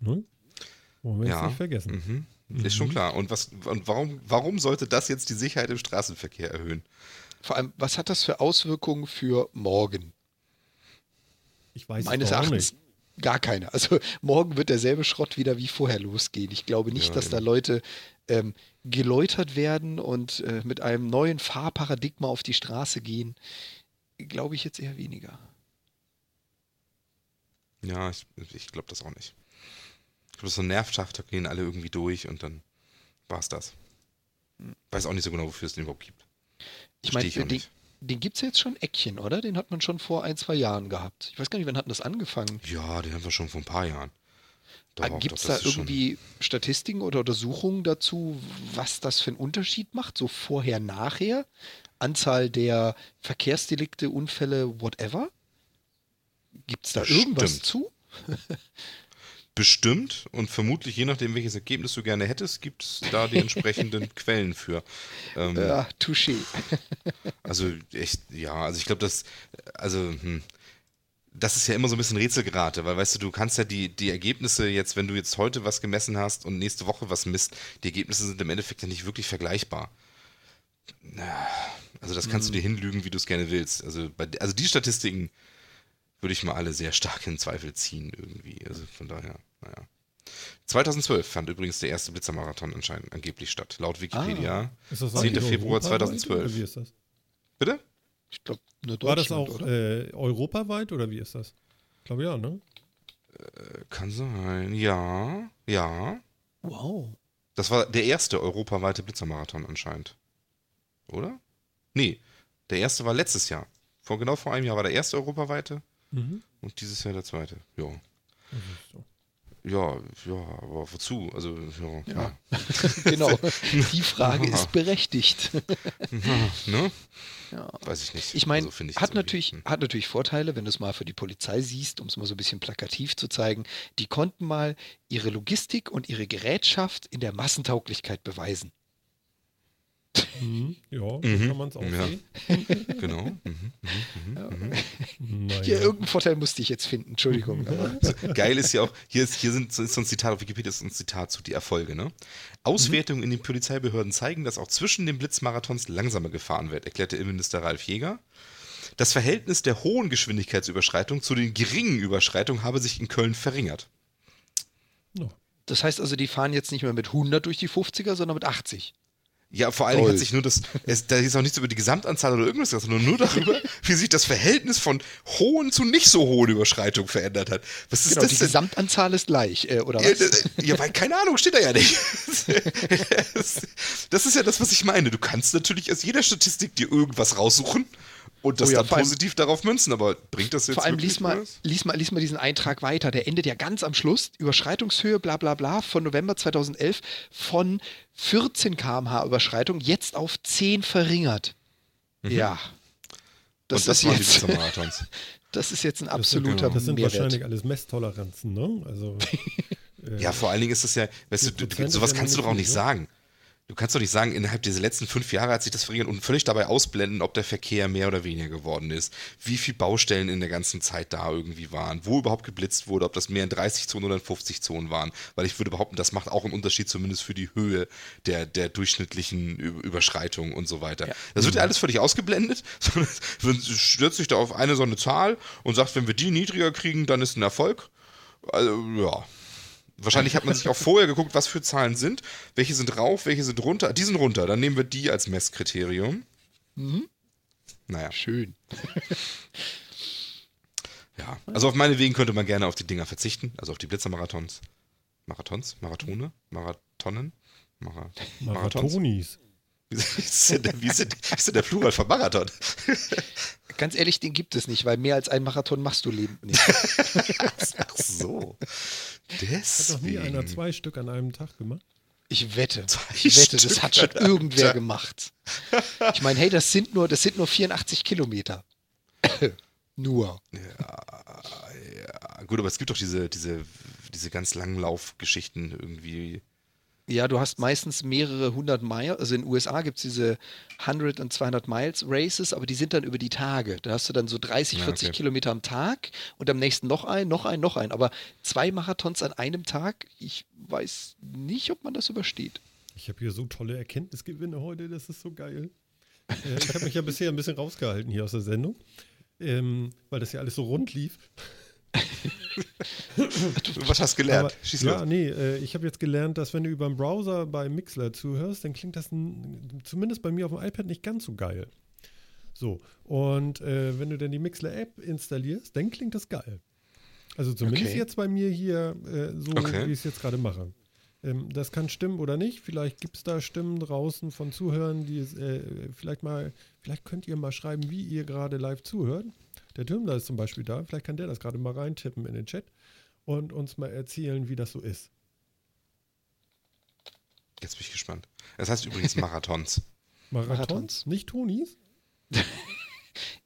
Ne? Wollen wir jetzt Ja. nicht vergessen. Mhm. Ist schon klar. Und, was, und warum, warum sollte das jetzt die Sicherheit im Straßenverkehr erhöhen? Vor allem, was hat das für Auswirkungen für morgen? Ich weiß Meines Erachtens nicht. gar keine. Also morgen wird derselbe Schrott wieder wie vorher losgehen. Ich glaube nicht, Ja, dass da eben. Leute ähm, geläutert werden und äh, mit einem neuen Fahrparadigma auf die Straße gehen. Glaube ich jetzt eher weniger. Ja, ich, ich glaube das auch nicht. Ich glaube, so ein Nervschacht, da gehen alle irgendwie durch und dann war es das. Weiß auch nicht so genau, wofür es den überhaupt gibt. Ich meine, auch den, nicht. den gibt es jetzt schon Eckchen, oder? Den hat man schon vor ein, zwei Jahren gehabt. Ich weiß gar nicht, wann hat das angefangen? Ja, den haben wir schon vor ein paar Jahren. Doch, Gibt es da irgendwie Statistiken oder Untersuchungen dazu, was das für einen Unterschied macht? So vorher, nachher? Anzahl der Verkehrsdelikte, Unfälle, whatever? Gibt es da irgendwas Bestimmt. zu? Bestimmt und vermutlich, je nachdem, welches Ergebnis du gerne hättest, gibt es da die entsprechenden Quellen für. Ähm, Ja, touché. Also echt, ja, also ich glaube, das, also, hm, das ist ja immer so ein bisschen Rätselgerate, weil weißt du, du kannst ja die, die Ergebnisse jetzt, wenn du jetzt heute was gemessen hast und nächste Woche was misst, die Ergebnisse sind im Endeffekt ja nicht wirklich vergleichbar. Also das kannst du dir hinlügen, wie du es gerne willst. Also, bei, also die Statistiken würde ich mal alle sehr stark in Zweifel ziehen irgendwie. Also von daher, naja. 2012 fand übrigens der erste Blitzermarathon anscheinend angeblich statt, laut Wikipedia. Ist das 10. eigentlich Februar europaweit, 2012. Oder wie ist das? Bitte? Ich glaube, nur War das Deutschland, auch oder? äh, europaweit oder wie ist das? Ich glaube ja, ne? Kann sein. Ja, ja. Wow. Das war der erste europaweite Blitzermarathon anscheinend. Oder? Nee, der erste war letztes Jahr. Vor genau vor einem Jahr war der erste europaweite Mhm. und dieses Jahr der zweite. Ja. Das ist so. Ja, ja, aber wozu? Also, ja. Ja. genau. Die Frage ist berechtigt. ja. Ne? Ja. Weiß ich nicht. Ich meine, Also hat, natürlich, hm. hat natürlich Vorteile, wenn du es mal für die Polizei siehst, um es mal so ein bisschen plakativ zu zeigen. Die konnten mal ihre Logistik und ihre Gerätschaft in der Massentauglichkeit beweisen. Mhm. Ja, so Mhm. kann man es auch Ja. sehen. Genau. Mhm. Naja. Hier, irgendeinen Vorteil musste ich jetzt finden, Entschuldigung. Aber Geil ist ja auch, hier ist, hier sind, ist so ein Zitat auf Wikipedia, ist ein Zitat zu die Erfolge, ne? Auswertungen in den Polizeibehörden zeigen, dass auch zwischen den Blitzmarathons langsamer gefahren wird, erklärte Innenminister Ralf Jäger. Das Verhältnis der hohen Geschwindigkeitsüberschreitung zu den geringen Überschreitungen habe sich in Köln verringert. Ja. das heißt also, die fahren jetzt nicht mehr mit 100 durch die 50er, sondern mit 80. Ja, vor allen Dingen hat sich nur das, es, da ist auch nichts über die Gesamtanzahl oder irgendwas, sondern nur darüber, wie sich das Verhältnis von hohen zu nicht so hohen Überschreitungen verändert hat. Was ist Genau, das die denn? Gesamtanzahl ist gleich, äh, oder Ja, was? das- ja, weil keine Ahnung, steht da ja nicht. Das ist ja das, was ich meine. Du kannst natürlich aus jeder Statistik dir irgendwas raussuchen und das Oh ja, dann positiv darauf münzen, aber bringt das jetzt Vor allem lies mal, lies, mal, lies mal diesen Eintrag weiter. Der endet ja ganz am Schluss. Überschreitungshöhe, bla bla bla, von November 2011 von 14 km/h Überschreitung jetzt auf 10 verringert. Ja. Das, Mhm. und das ist waren die jetzt, Marathons. das ist jetzt ein Das sind, absoluter das sind wahrscheinlich alles Messtoleranzen, ne? Also, äh, Ja, vor allen Dingen ist das ja, weißt du, du, 4% du ist sowas kannst du doch auch nicht viel, sagen. Du kannst doch nicht sagen, innerhalb dieser letzten fünf Jahre hat sich das verringert und völlig dabei ausblenden, ob der Verkehr mehr oder weniger geworden ist, wie viele Baustellen in der ganzen Zeit da irgendwie waren, wo überhaupt geblitzt wurde, ob das mehr in 30 Zonen oder in 50 Zonen waren. Weil ich würde behaupten, das macht auch einen Unterschied zumindest für die Höhe der, der durchschnittlichen Ü- Überschreitungen und so weiter. Das wird ja alles völlig ausgeblendet, sondern stürzt sich da auf eine so eine Zahl und sagt, wenn wir die niedriger kriegen, dann ist ein Erfolg. Also, ja. Wahrscheinlich hat man sich auch vorher geguckt, was für Zahlen sind, welche sind rauf, welche sind runter. Die sind runter, dann nehmen wir die als Messkriterium. Naja, Schön. ja. Also auf meine Wegen könnte man gerne auf die Dinger verzichten, also auf die Blitzermarathons. Marathons? Marathone? Marathonen? Mara Marathons? Marathonis. Wie ist, denn der, wie, ist denn, wie ist denn der Plural von Marathon? Ganz ehrlich, den gibt es nicht, weil mehr als ein Marathon machst du Leben nicht. Ach so. Hat doch nie einer Deswegen. zwei Stück an einem Tag gemacht? Ich wette. Zwei Ich wette, das hat schon irgendwer Tag. gemacht. Ich meine, hey, das sind nur, das sind nur 84 Kilometer. nur. Ja, gut, aber es gibt doch diese, diese, diese ganz langen Laufgeschichten irgendwie. Ja, du hast meistens mehrere hundert Meilen. Also in den USA gibt es diese 100 und 200 Miles Races, aber die sind dann über die Tage. Da hast du dann so 30, Ja, 40 okay. Kilometer am Tag und am nächsten noch ein, noch ein, noch ein. Aber zwei Marathons an einem Tag, ich weiß nicht, ob man das übersteht. Ich habe hier so tolle Erkenntnisgewinne heute, das ist so geil. Äh, ich habe mich ja bisher ein bisschen rausgehalten hier aus der Sendung, ähm, weil das ja alles so rund lief. Was hast du gelernt? Aber, ja, nee, äh, ich habe jetzt gelernt, dass wenn du über den Browser bei Mixler zuhörst, dann klingt das zumindest bei mir auf dem iPad nicht ganz so geil. So, und äh, wenn du dann die Mixler-App installierst, dann klingt das geil. Also zumindest Okay. jetzt bei mir hier äh, so, Okay. wie ich es jetzt gerade mache. Ähm, das kann stimmen oder nicht. Vielleicht gibt es da Stimmen draußen von Zuhörern, die es, äh, vielleicht mal, vielleicht könnt ihr mal schreiben, wie ihr gerade live zuhört. Der Türmler ist zum Beispiel da. Vielleicht kann der das gerade mal reintippen in den Chat und uns mal erzählen, wie das so ist. Jetzt bin ich gespannt. Das heißt übrigens Marathons. Marathons? Marathons. Nicht Tonis?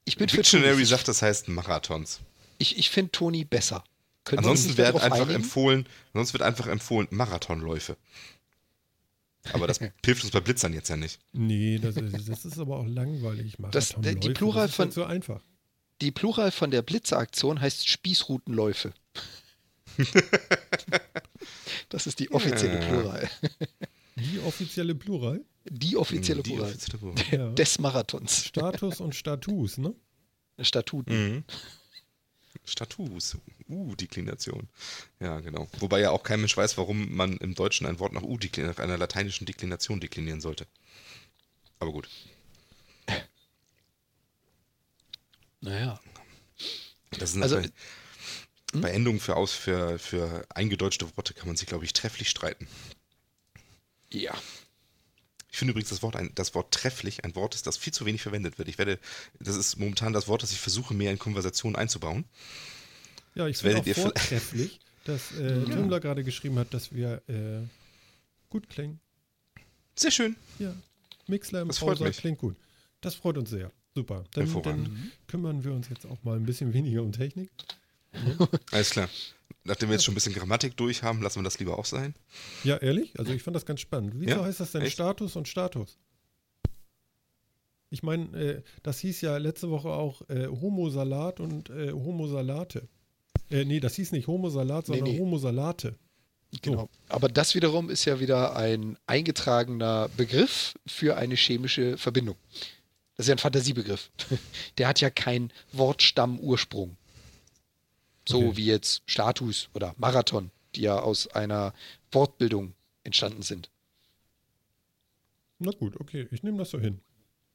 Ich bin für Dictionary Toni. sagt, das heißt Marathons. Ich, ich finde Toni besser. Können Ansonsten wird einfach einigen? empfohlen, sonst wird einfach empfohlen Marathonläufe. Aber das hilft uns bei Blitzern jetzt ja nicht. Nee, das ist, das ist aber auch langweilig. Das- die Plural das ist von- halt so einfach. Die Plural von der Blitzeraktion heißt Spießrutenläufe. das ist die offizielle Ja. Plural. Die offizielle Plural. Die offizielle Die Plural offizielle Plural. Ja. des Marathons. Status und Status, ne? Statuten. Mhm. Status. Uh, Deklination. Ja, genau. Wobei ja auch kein Mensch weiß, warum man im Deutschen ein Wort nach U nach einer lateinischen Deklination deklinieren sollte. Aber gut. Naja. Das sind Also- bei, bei Endungen für, aus, für, für eingedeutschte Worte kann man sich, glaube ich, trefflich streiten. Ja. Ich finde übrigens das Wort, ein, das Wort trefflich ein Wort ist, das viel zu wenig verwendet wird. Ich werde, das ist momentan das Wort, das ich versuche, mehr in Konversationen einzubauen. Ja, ich finde auch vortrefflich, dass äh, Tümler gerade geschrieben hat, dass wir äh, gut klingen. Sehr schön. Ja, Mixler im Das freut Browser mich. klingt gut. Das freut uns sehr. Super. Dann, dann kümmern wir uns jetzt auch mal ein bisschen weniger um Technik. Alles klar. Nachdem wir jetzt schon ein bisschen Grammatik durch haben, lassen wir das lieber auch sein. Ja, ehrlich? Also ich fand das ganz spannend. Wieso Ja? heißt das denn Echt? Status und Status? Ich meine, äh, das hieß ja letzte Woche auch äh, Homo-Salat und äh, Homo-Salate. Äh, nee, das hieß nicht Homo-Salat, sondern nee. Homo-Salate. Genau. Aber das wiederum ist ja wieder ein eingetragener Begriff für eine chemische Verbindung. Das ist ja ein Fantasiebegriff. Der hat ja keinen Wortstamm-Ursprung. So Okay. wie jetzt Status oder Marathon, die ja aus einer Wortbildung entstanden sind. Na gut, okay, ich nehme das so hin.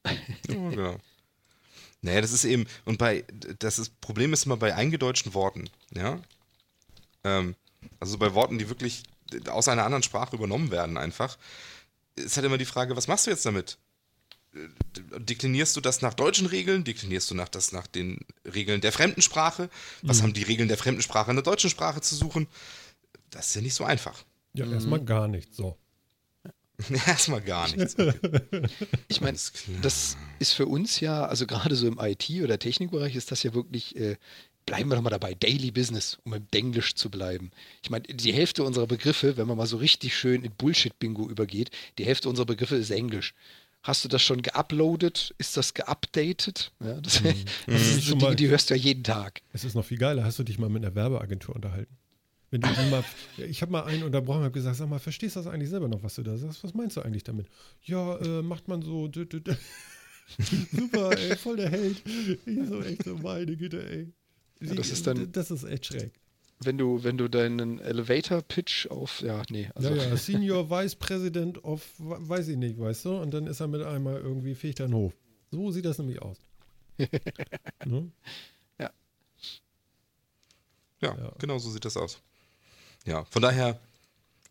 Ja, genau. Naja, das ist eben, und bei, das ist, Problem ist immer bei eingedeutschten Worten, ja. Ähm, also bei Worten, die wirklich aus einer anderen Sprache übernommen werden, einfach, ist halt immer die Frage, was machst du jetzt damit? Äh, Deklinierst du das nach deutschen Regeln? Deklinierst du nach, das nach den Regeln der Fremdensprache? Was haben die Regeln der Fremdensprache in der deutschen Sprache zu suchen? Das ist ja nicht so einfach. Ja, erstmal gar nicht. So. Erstmal gar nichts. Ich meine, das ist für uns ja, also gerade so im IT- oder Technikbereich ist das ja wirklich, äh, bleiben wir doch mal dabei, Daily Business, um im Denglisch zu bleiben. Ich meine, die Hälfte unserer Begriffe, wenn man mal so richtig schön in Bullshit-Bingo übergeht, die Hälfte unserer Begriffe ist Englisch. Hast du das schon geuploadet? Ist das geupdatet? Ja, das, das sind so Dinge, die hörst du ja jeden Tag. Es ist noch viel geiler. Hast du dich mal mit einer Werbeagentur unterhalten? Wenn du die mal, ich habe mal einen unterbrochen und habe gesagt, sag mal, verstehst du das eigentlich selber noch, was du da sagst? Was meinst du eigentlich damit? Ja, äh, macht man so. dü- dü- dü. Super, ey, voll der Held. Ich so echt so, meine Güte, ey. Ja, das ist dann- das ist echt schräg. Wenn du, wenn du deinen Elevator-Pitch auf, ja, nee, also Ja, ja, Senior Vice President of, we- weiß ich nicht, weißt du? Und dann ist er mit einmal irgendwie, fegt er den Hof. So sieht das nämlich aus. ne? Ja, Ja. genau so sieht das aus. Ja, von daher,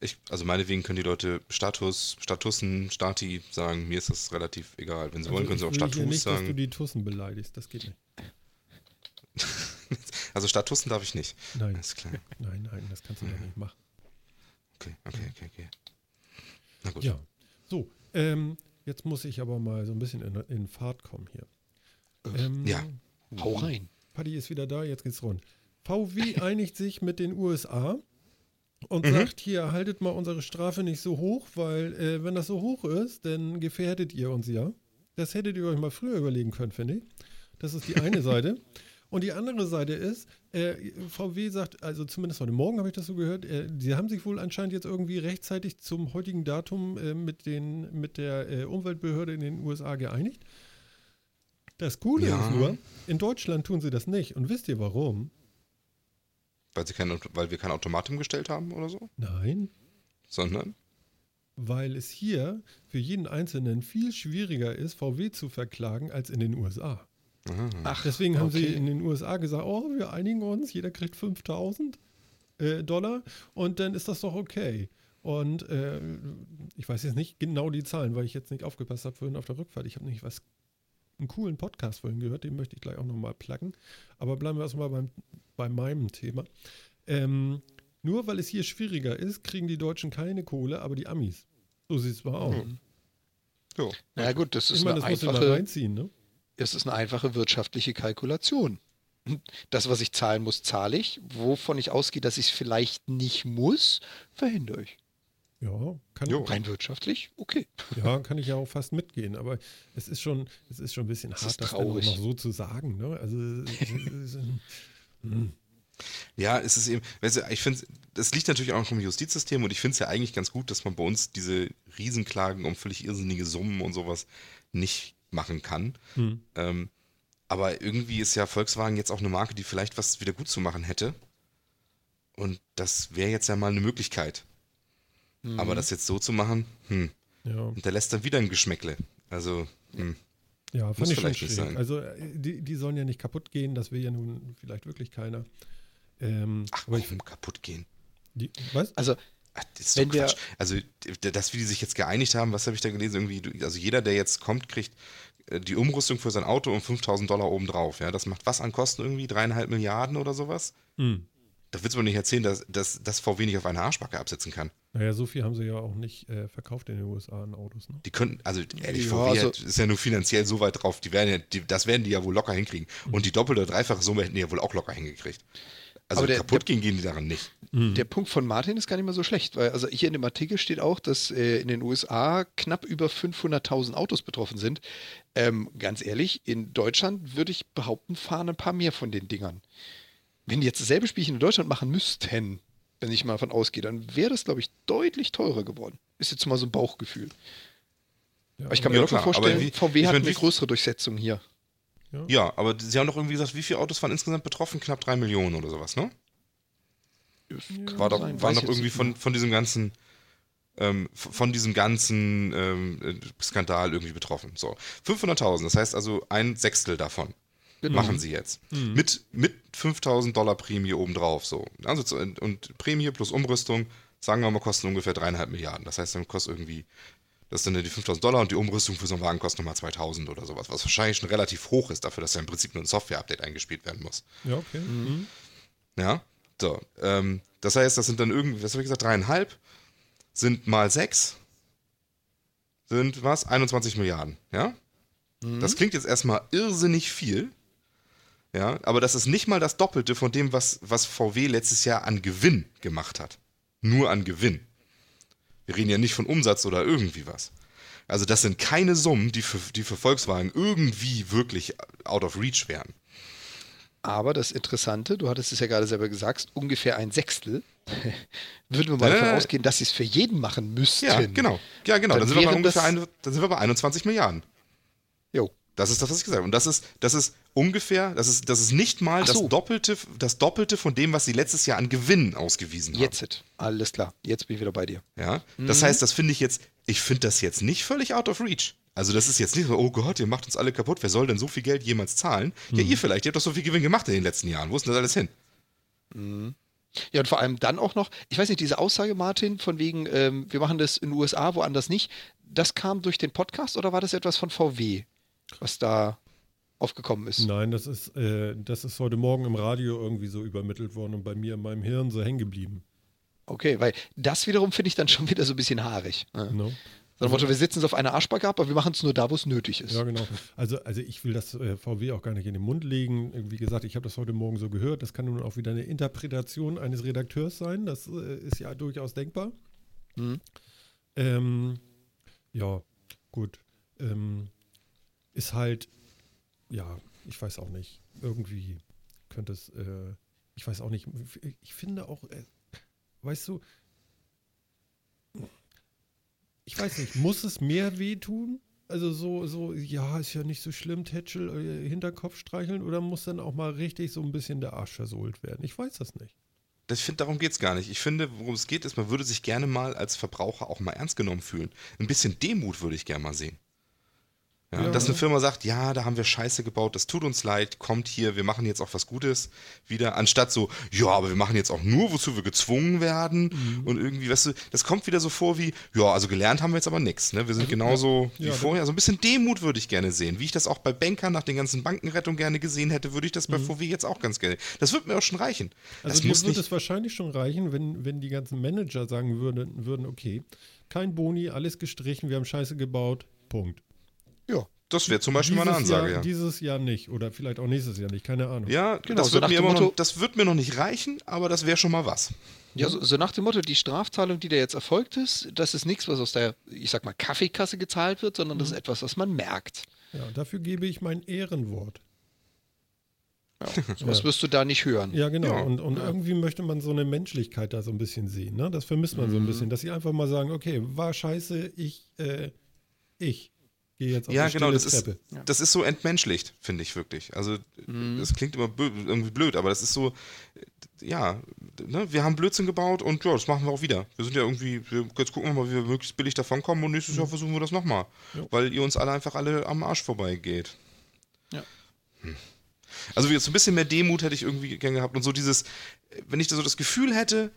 ich, also meinetwegen können die Leute Status, Statussen, Stati sagen, mir ist das relativ egal. Wenn sie wollen, können sie auch ich will hier Status nicht, dass du sagen. die Tussen beleidigst, das geht nicht. Also Statussen darf ich nicht. Nein, Alles klar. nein, nein, das kannst du doch nicht machen. Okay, okay, okay, okay. Na gut. Ja, so, ähm, jetzt muss ich aber mal so ein bisschen in, in Fahrt kommen hier. Ähm, Ja. hau rein. Paddy ist wieder da, jetzt geht's rund. VW einigt sich mit den USA und Mhm. sagt, hier, haltet mal unsere Strafe nicht so hoch, weil äh, wenn das so hoch ist, dann gefährdet ihr uns ja. Das hättet ihr euch mal früher überlegen können, finde ich. Das ist die eine Seite. Und die andere Seite ist, äh, VW sagt, also zumindest heute Morgen habe ich das so gehört, äh, sie haben sich wohl anscheinend jetzt irgendwie rechtzeitig zum heutigen Datum äh, mit, den, mit der äh, Umweltbehörde in den USA geeinigt. Das Coole Ja. ist nur, in Deutschland tun sie das nicht. Und wisst ihr warum? Weil, sie kein, weil wir kein Automat umgestellt haben oder so, Nein, sondern. weil es hier für jeden Einzelnen viel schwieriger ist, VW zu verklagen als in den USA. Aha. Ach, Deswegen haben sie okay. in den USA gesagt, oh, wir einigen uns, jeder kriegt 5000 äh, Dollar und dann ist das doch okay. Und äh, ich weiß jetzt nicht genau die Zahlen, weil ich jetzt nicht aufgepasst habe vorhin auf der Rückfahrt. Ich habe nämlich was, einen coolen Podcast vorhin gehört, den möchte ich gleich auch nochmal pluggen. Aber bleiben wir erstmal beim, bei meinem Thema. Ähm, nur weil es hier schwieriger ist, kriegen die Deutschen keine Kohle, aber die Amis. So sieht es mal aus. Jo. Na gut, das ist Ich meine, eine das muss mal einfache, reinziehen, ne? Es ist eine einfache wirtschaftliche Kalkulation. Das, was ich zahlen muss, zahle ich. Wovon ich ausgehe, dass ich es vielleicht nicht muss, verhindere ich. Ja, kann, Jo. Rein wirtschaftlich, okay. Ja, kann ich ja auch fast mitgehen, aber es ist schon, es ist schon ein bisschen Das hart, das noch so zu sagen. Ne? Also, es ist, hm, Ja, es ist eben, weißt du, ich finde, das liegt natürlich auch im Justizsystem und ich finde es ja eigentlich ganz gut, dass man bei uns diese Riesenklagen um völlig irrsinnige Summen und sowas nicht machen kann. hm. Ähm, aber irgendwie ist ja Volkswagen jetzt auch eine Marke, die vielleicht was wieder gut zu machen hätte. Und das wäre jetzt ja mal eine Möglichkeit. Aber das jetzt so zu machen, hm, ja, hinterlässt dann wieder ein Geschmäckle. Also, hm. ja, fand Muss ich schon schräg. sein. Also, äh, die, die sollen ja nicht kaputt gehen, das will ja nun vielleicht wirklich keiner. Ähm, ach, aber ich, warum kaputt gehen? die, was? Also, Ach, das ist Wenn wir- Quatsch. Also, d- dass wir die sich jetzt geeinigt haben, was habe ich da gelesen? Irgendwie, also jeder, der jetzt kommt, kriegt äh, die Umrüstung für sein Auto um 5000 Dollar obendrauf. Ja, das macht was an Kosten irgendwie? Dreieinhalb Milliarden oder sowas? Hm. da willst du mir nicht erzählen, dass, dass, dass VW nicht auf eine Arschbacke absetzen kann. Naja, so viel haben sie ja auch nicht äh, verkauft in den USA an Autos. Ne? Die könnten, also ehrlich, Ja, VW also- hat- ist ja nur finanziell so weit drauf, die werden ja, die, das werden die ja wohl locker hinkriegen. Und die doppelte oder dreifache Summe hätten die ja wohl auch locker hingekriegt. Also Aber der- kaputt gehen gehen die daran nicht. Der Punkt von Martin ist gar nicht mehr so schlecht, weil also hier in dem Artikel steht auch, dass äh, in den USA knapp über 500.000 Autos betroffen sind. Ähm, ganz ehrlich, in Deutschland würde ich behaupten, fahren ein paar mehr von den Dingern. Wenn die jetzt dasselbe Spielchen in Deutschland machen müssten, wenn ich mal davon ausgehe, dann wäre das, glaube ich, deutlich teurer geworden. Ist jetzt mal so ein Bauchgefühl. Ja, Aber ich kann Ja, mir auch klar, vorstellen, wie- VW hat eine größere Durchsetzung hier. Ja, aber sie haben doch irgendwie gesagt, wie viele Autos waren insgesamt betroffen? Knapp drei Millionen oder sowas, ne? War doch, sein, waren doch irgendwie von, von diesem ganzen ähm, von diesem ganzen ähm, äh, Skandal irgendwie betroffen. So, 500.000, das heißt also ein Sechstel davon Genau. machen sie jetzt. Mit, mit 5.000 Dollar Prämie obendrauf. So. Also, und Prämie plus Umrüstung, sagen wir mal, kosten ungefähr dreieinhalb Milliarden. Das heißt, dann kostet irgendwie, das sind dann die 5.000 Dollar und die Umrüstung für so einen Wagen kostet nochmal 2.000 oder sowas, was wahrscheinlich schon relativ hoch ist dafür, dass ja im Prinzip nur ein Software-Update eingespielt werden muss. Ja, okay. Mhm. Ja, so. Ähm, das heißt, das sind dann irgendwie, was habe ich gesagt, dreieinhalb, sind mal sechs, sind was? 21 Milliarden, ja? Das klingt jetzt erstmal irrsinnig viel, ja, aber das ist nicht mal das Doppelte von dem, was, was VW letztes Jahr an Gewinn gemacht hat. Nur an Gewinn. Wir reden ja nicht von Umsatz oder irgendwie was. Also das sind keine Summen, die für, die für Volkswagen irgendwie wirklich out of reach wären. Aber das Interessante, du hattest es ja gerade selber gesagt, ungefähr ein Sechstel. Würden wir mal Nein, davon ausgehen, dass sie es für jeden machen müssten. Ja, genau. Ja, genau. Dann Dann, sind wir bei ungefähr das- ein, dann sind wir bei 21 Milliarden. Das ist das, was ich gesagt habe. Und das ist, das ist ungefähr, das ist, das ist nicht mal Ach das, so. Doppelte, das Doppelte von dem, was sie letztes Jahr an Gewinn ausgewiesen haben. Jetzt. Alles klar. Jetzt bin ich wieder bei dir. Ja? Das heißt, das finde ich jetzt, ich finde das jetzt nicht völlig out of reach. Also das ist jetzt nicht so, oh Gott, ihr macht uns alle kaputt, wer soll denn so viel Geld jemals zahlen? Ja, ihr vielleicht, ihr habt doch so viel Gewinn gemacht in den letzten Jahren. Wo ist denn das alles hin? Ja, und vor allem dann auch noch, ich weiß nicht, diese Aussage, Martin, von wegen, ähm, wir machen das in den USA, woanders nicht, das kam durch den Podcast oder war das etwas von VW, was da aufgekommen ist? Nein, das ist, äh, das ist heute Morgen im Radio irgendwie so übermittelt worden und bei mir in meinem Hirn so hängen geblieben. Okay, weil das wiederum finde ich dann schon wieder so ein bisschen haarig. Ja. No? So nach dem Motto, wir sitzen es auf einer Arschbacke ab, aber wir machen es nur da, wo es nötig ist. Ja, genau. Also, also ich will das äh, VW auch gar nicht in den Mund legen. Wie gesagt, ich habe das heute Morgen so gehört. Das kann nun auch wieder eine Interpretation eines Redakteurs sein. Das äh, ist ja durchaus denkbar. Mhm. Ähm, ja, gut. Ähm, ist halt, ja, ich weiß auch nicht. Irgendwie könnte es, äh, ich weiß auch nicht. Ich finde auch, äh, weißt du, ich weiß nicht, muss es mehr wehtun? Also so, so, ja, ist ja nicht so schlimm, Tätschel, äh, Hinterkopf streicheln oder muss dann auch mal richtig so ein bisschen der Arsch versohlt werden? Ich weiß das nicht. Ich finde, darum geht es gar nicht. Ich finde, worum es geht, ist, man würde sich gerne mal als Verbraucher auch mal ernst genommen fühlen. Ein bisschen Demut würde ich gerne mal sehen. Ja, Ja. Dass eine Firma sagt, ja, da haben wir Scheiße gebaut, das tut uns leid, kommt hier, wir machen jetzt auch was Gutes wieder, anstatt so, ja, aber wir machen jetzt auch nur, wozu wir gezwungen werden Mhm. und irgendwie, weißt du, das kommt wieder so vor wie, ja, also gelernt haben wir jetzt aber nichts, ne? wir sind genauso wie Ja, vorher, so ein bisschen Demut würde ich gerne sehen, wie ich das auch bei Bankern nach den ganzen Bankenrettungen gerne gesehen hätte, würde ich das bei VW jetzt auch ganz gerne, das wird mir auch schon reichen. Mhm. Also das dir nicht, es wahrscheinlich schon reichen, wenn, wenn die ganzen Manager sagen würden, würden, okay, kein Boni, alles gestrichen, wir haben Scheiße gebaut, Punkt. Ja. das wäre zum Beispiel mal eine Dieses Ansage, Jahr, ja. Dieses Jahr nicht oder vielleicht auch nächstes Jahr nicht, keine Ahnung. Ja, Genau, das, so wird mir Motto- noch, das wird mir noch nicht reichen, aber das wäre schon mal was. Ja, so, so nach dem Motto, die Strafzahlung, die da jetzt erfolgt ist, das ist nichts, was aus der, ich sag mal, Kaffeekasse gezahlt wird, sondern Mhm. das ist etwas, was man merkt. Ja, dafür gebe ich mein Ehrenwort. Was wirst du da nicht hören? Ja, genau. Ja. Und, und irgendwie möchte man so eine Menschlichkeit da so ein bisschen sehen. Ne? Das vermisst man so ein bisschen, dass sie einfach mal sagen, okay, war scheiße, ich, äh, ich gehe jetzt auf Ja, die genau, das ist, Treppe. das ist so entmenschlicht, finde ich wirklich. Also, Mhm. das klingt immer irgendwie blöd, aber das ist so, ja, ne, wir haben Blödsinn gebaut und ja, das machen wir auch wieder. Wir sind ja irgendwie, wir, jetzt gucken wir mal, wie wir möglichst billig davonkommen und nächstes Mhm. Jahr versuchen wir das nochmal, Ja. weil ihr uns alle einfach alle am Arsch vorbeigeht. Ja. Hm. Also, wie- so ein bisschen mehr Demut hätte ich irgendwie gern gehabt und so dieses, wenn ich da so das Gefühl hätte,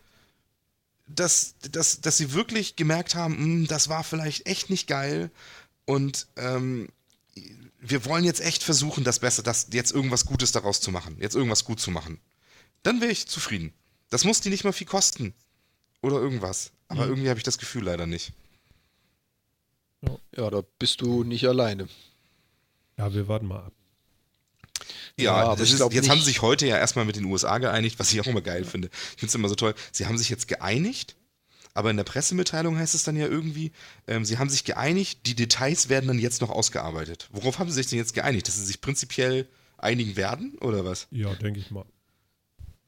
dass, dass, dass sie wirklich gemerkt haben, "Hm, das war vielleicht echt nicht geil und ähm, wir wollen jetzt echt versuchen, das Beste, das jetzt irgendwas Gutes daraus zu machen, jetzt irgendwas gut zu machen. Dann wäre ich zufrieden. Das muss die nicht mal viel kosten. Oder irgendwas. Aber Mhm. irgendwie habe ich das Gefühl leider nicht. Ja, da bist du nicht alleine. Ja, wir warten mal ab. Ja, Ja, aber ist, jetzt haben nicht- sie sich heute ja erstmal mit den USA geeinigt, was ich auch immer geil finde. Ich finde es immer so toll. Sie haben sich jetzt geeinigt, aber in der Pressemitteilung heißt es dann ja irgendwie, ähm, sie haben sich geeinigt, die Details werden dann jetzt noch ausgearbeitet. Worauf haben sie sich denn jetzt geeinigt? Dass sie sich prinzipiell einigen werden oder was? Ja, denke ich mal.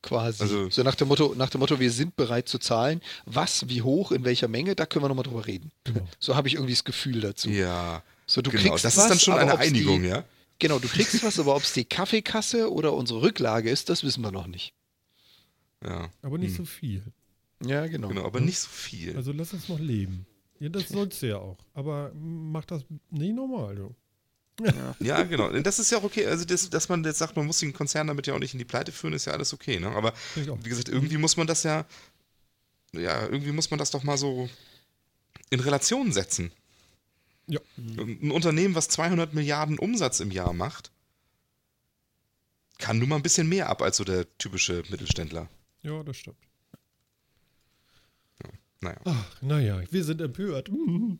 Quasi. Also- so nach dem Motto, nach dem Motto, wir sind bereit zu zahlen. Was, wie hoch, in welcher Menge, da können wir nochmal drüber reden. Genau. So habe ich irgendwie das Gefühl dazu. Ja. So, du genau, kriegst das was, ist dann schon eine ob's die- Einigung, ja? Genau, du kriegst was, aber ob es die Kaffeekasse oder unsere Rücklage ist, das wissen wir noch nicht. Ja, Aber nicht so viel. Ja, genau. genau, aber nicht so viel. Also lass uns noch leben. Ja, das sollst du ja auch. Aber mach das nicht normal, du. Ja, genau. Das ist ja auch okay. Also, das, dass man jetzt sagt, man muss den Konzern damit ja auch nicht in die Pleite führen, ist ja alles okay. Ne? Aber wie gesagt, irgendwie muss man das ja, ja, irgendwie muss man das doch mal so in Relation setzen. Ja. Ein Unternehmen, was 200 Milliarden Umsatz im Jahr macht, kann nun mal ein bisschen mehr ab als so der typische Mittelständler. Ja, das stimmt. Naja. Ach, naja, wir sind empört. Mhm.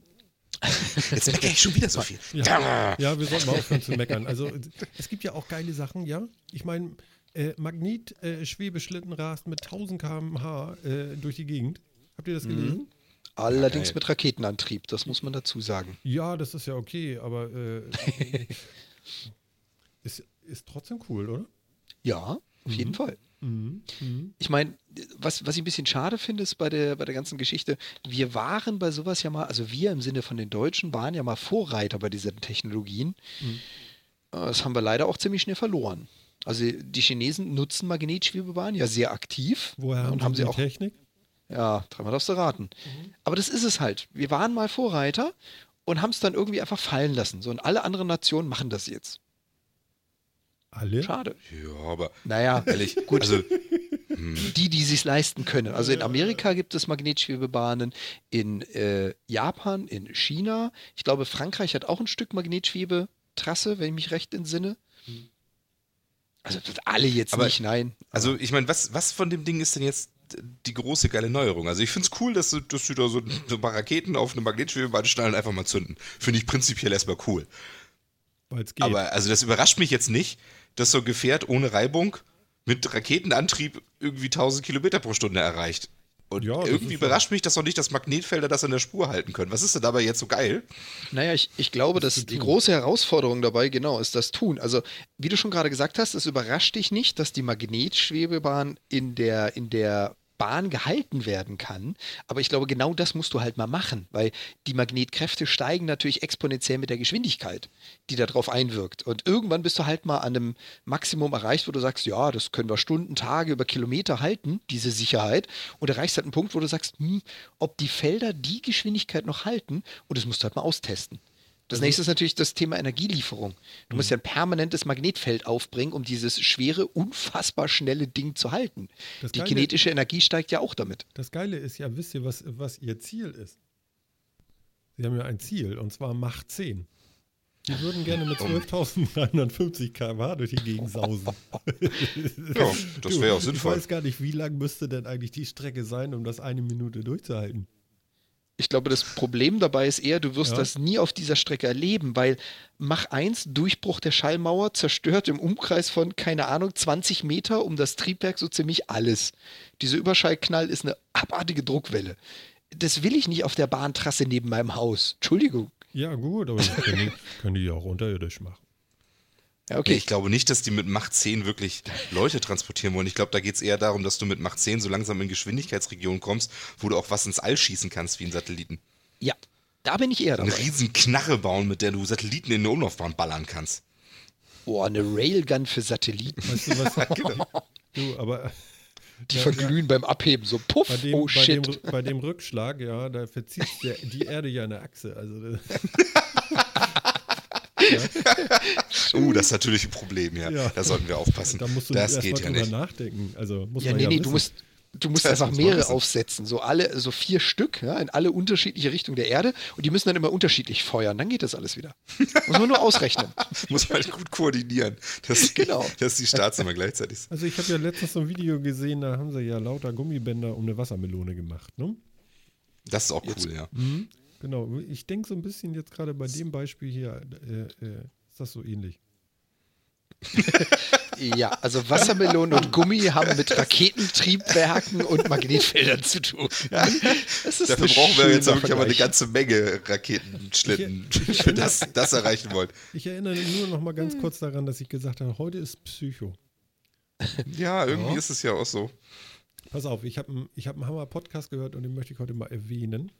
Jetzt meckere ich schon wieder so viel. Ja, ja, wir sollten mal aufhören zu meckern. Also es gibt ja auch geile Sachen, ja. Ich meine, äh, Magnet-Schwebeschlitten rast mit 1000 km/h äh, durch die Gegend. Habt ihr das gelesen? Allerdings geil. mit Raketenantrieb, das muss man dazu sagen. Ja, das ist ja okay, aber äh, ist, ist trotzdem cool, oder? Ja, auf jeden Fall. Mhm. Mhm. Ich meine, was, was ich ein bisschen schade finde, ist bei der, bei der ganzen Geschichte, wir waren bei sowas ja mal, also wir im Sinne von den Deutschen waren ja mal Vorreiter bei diesen Technologien. Mhm. Äh, Das haben wir leider auch ziemlich schnell verloren. Also die Chinesen nutzen Magnetschwebebahnen ja sehr aktiv. Woher haben, und haben sie die auch Technik? Ja, dreimal darfst du raten. Aber das ist es halt. Wir waren mal Vorreiter und haben es dann irgendwie einfach fallen lassen. So, und alle anderen Nationen machen das jetzt. Alle? Schade. Ja, aber Naja, ehrlich, Gut. also die, die sich leisten können. Also in Amerika gibt es Magnetschwebebahnen, in äh, Japan, in China. Ich glaube, Frankreich hat auch ein Stück Magnetschwebetrasse, wenn ich mich recht entsinne. Also alle jetzt Aber- nicht, nein. Also, ich meine, was, was von dem Ding ist denn jetzt die große geile Neuerung? Also, ich finde es cool, dass du, dass du da so, so ein paar Raketen auf eine Magnetschwebebahn schnallen und einfach mal zünden. Finde ich prinzipiell erstmal cool. Weil es geht. Aber also, das überrascht mich jetzt nicht, dass so ein Gefährt ohne Reibung mit Raketenantrieb irgendwie 1000 Kilometer pro Stunde erreicht. Und Ja, das irgendwie überrascht mich, dass noch nicht das Magnetfelder das an der Spur halten können. Was ist denn dabei jetzt so geil? Naja, ich, ich glaube, dass die große Herausforderung dabei genau ist das Tun. Also, wie du schon gerade gesagt hast, es überrascht dich nicht, dass die Magnetschwebebahn in der, in der Bahn gehalten werden kann. Aber ich glaube, genau das musst du halt mal machen, weil die Magnetkräfte steigen natürlich exponentiell mit der Geschwindigkeit, die darauf einwirkt. Und irgendwann bist du halt mal an einem Maximum erreicht, wo du sagst, ja, das können wir Stunden, Tage, über Kilometer halten, diese Sicherheit. Und erreichst halt einen Punkt, wo du sagst, hm, ob die Felder die Geschwindigkeit noch halten. Und das musst du halt mal austesten. Das Also nächste ist natürlich das Thema Energielieferung. Du Mhm. musst ja ein permanentes Magnetfeld aufbringen, um dieses schwere, unfassbar schnelle Ding zu halten. Das Die Geile- kinetische Energie steigt ja auch damit. Das Geile ist ja, wisst ihr, was, was ihr Ziel ist? Sie haben ja ein Ziel, und zwar Macht 10. Die würden gerne mit 12.350 km/h durch die Gegend sausen. Ja, das wäre auch Ich sinnvoll. weiß gar nicht, wie lang müsste denn eigentlich die Strecke sein, um das eine Minute durchzuhalten. Ich glaube, das Problem dabei ist eher, du wirst Ja. das nie auf dieser Strecke erleben, weil Mach 1, Durchbruch der Schallmauer, zerstört im Umkreis von, keine Ahnung, 20 Meter um das Triebwerk so ziemlich alles. Dieser Überschallknall ist eine abartige Druckwelle. Das will ich nicht auf der Bahntrasse neben meinem Haus. Entschuldigung. Ja, gut, aber das können die, können die ja auch unterirdisch machen. Ja, Okay. okay. Ich glaube nicht, dass die mit Macht 10 wirklich Leute transportieren wollen. Ich glaube, da geht es eher darum, dass du mit Macht 10 so langsam in Geschwindigkeitsregionen kommst, wo du auch was ins All schießen kannst wie ein Satelliten. Ja, da bin ich eher Eine dabei. riesen Knarre bauen, mit der du Satelliten in eine Umlaufbahn ballern kannst. Boah, eine Railgun für Satelliten. Weißt du was? Du, aber Die Ja, verglühen beim Abheben. So, puff, bei dem, oh bei, dem, shit. Rü- bei dem Rückschlag, ja, da verzieht der, die Erde ja eine Achse. Also, das- Uh, das ist natürlich ein Problem, ja. Ja. Da sollten wir aufpassen. da musst du das erst geht mal ja drüber nicht. nachdenken. Also muss Ja, man nee, ja nee, wissen. du musst, Du musst Das einfach mehrere aufsetzen, so alle, so vier Stück, ja, in alle unterschiedliche Richtungen der Erde und die müssen dann immer unterschiedlich feuern, dann geht das alles wieder. Muss man nur ausrechnen. Muss man halt gut koordinieren, dass, Genau. dass die Starts immer gleichzeitig sind. Also ich habe ja letztens so ein Video gesehen, da haben sie ja lauter Gummibänder um eine Wassermelone gemacht, ne? Das ist auch cool, ja. Genau, ich denke so ein bisschen jetzt gerade bei dem Beispiel hier, äh, äh, ist das so ähnlich. Ja, also Wassermelonen und Gummi haben mit Raketentriebwerken und Magnetfeldern zu tun. Das ist Dafür brauchen wir jetzt wirklich aber eine ganze Menge Raketenschlitten, wenn wir das, das erreichen wollen. Ich erinnere nur noch mal ganz kurz daran, dass ich gesagt habe, heute ist Psycho. Ja, irgendwie Ja. ist es ja auch so. Pass auf, ich habe einen ich hab einen Hammer-Podcast gehört und den möchte ich heute mal erwähnen.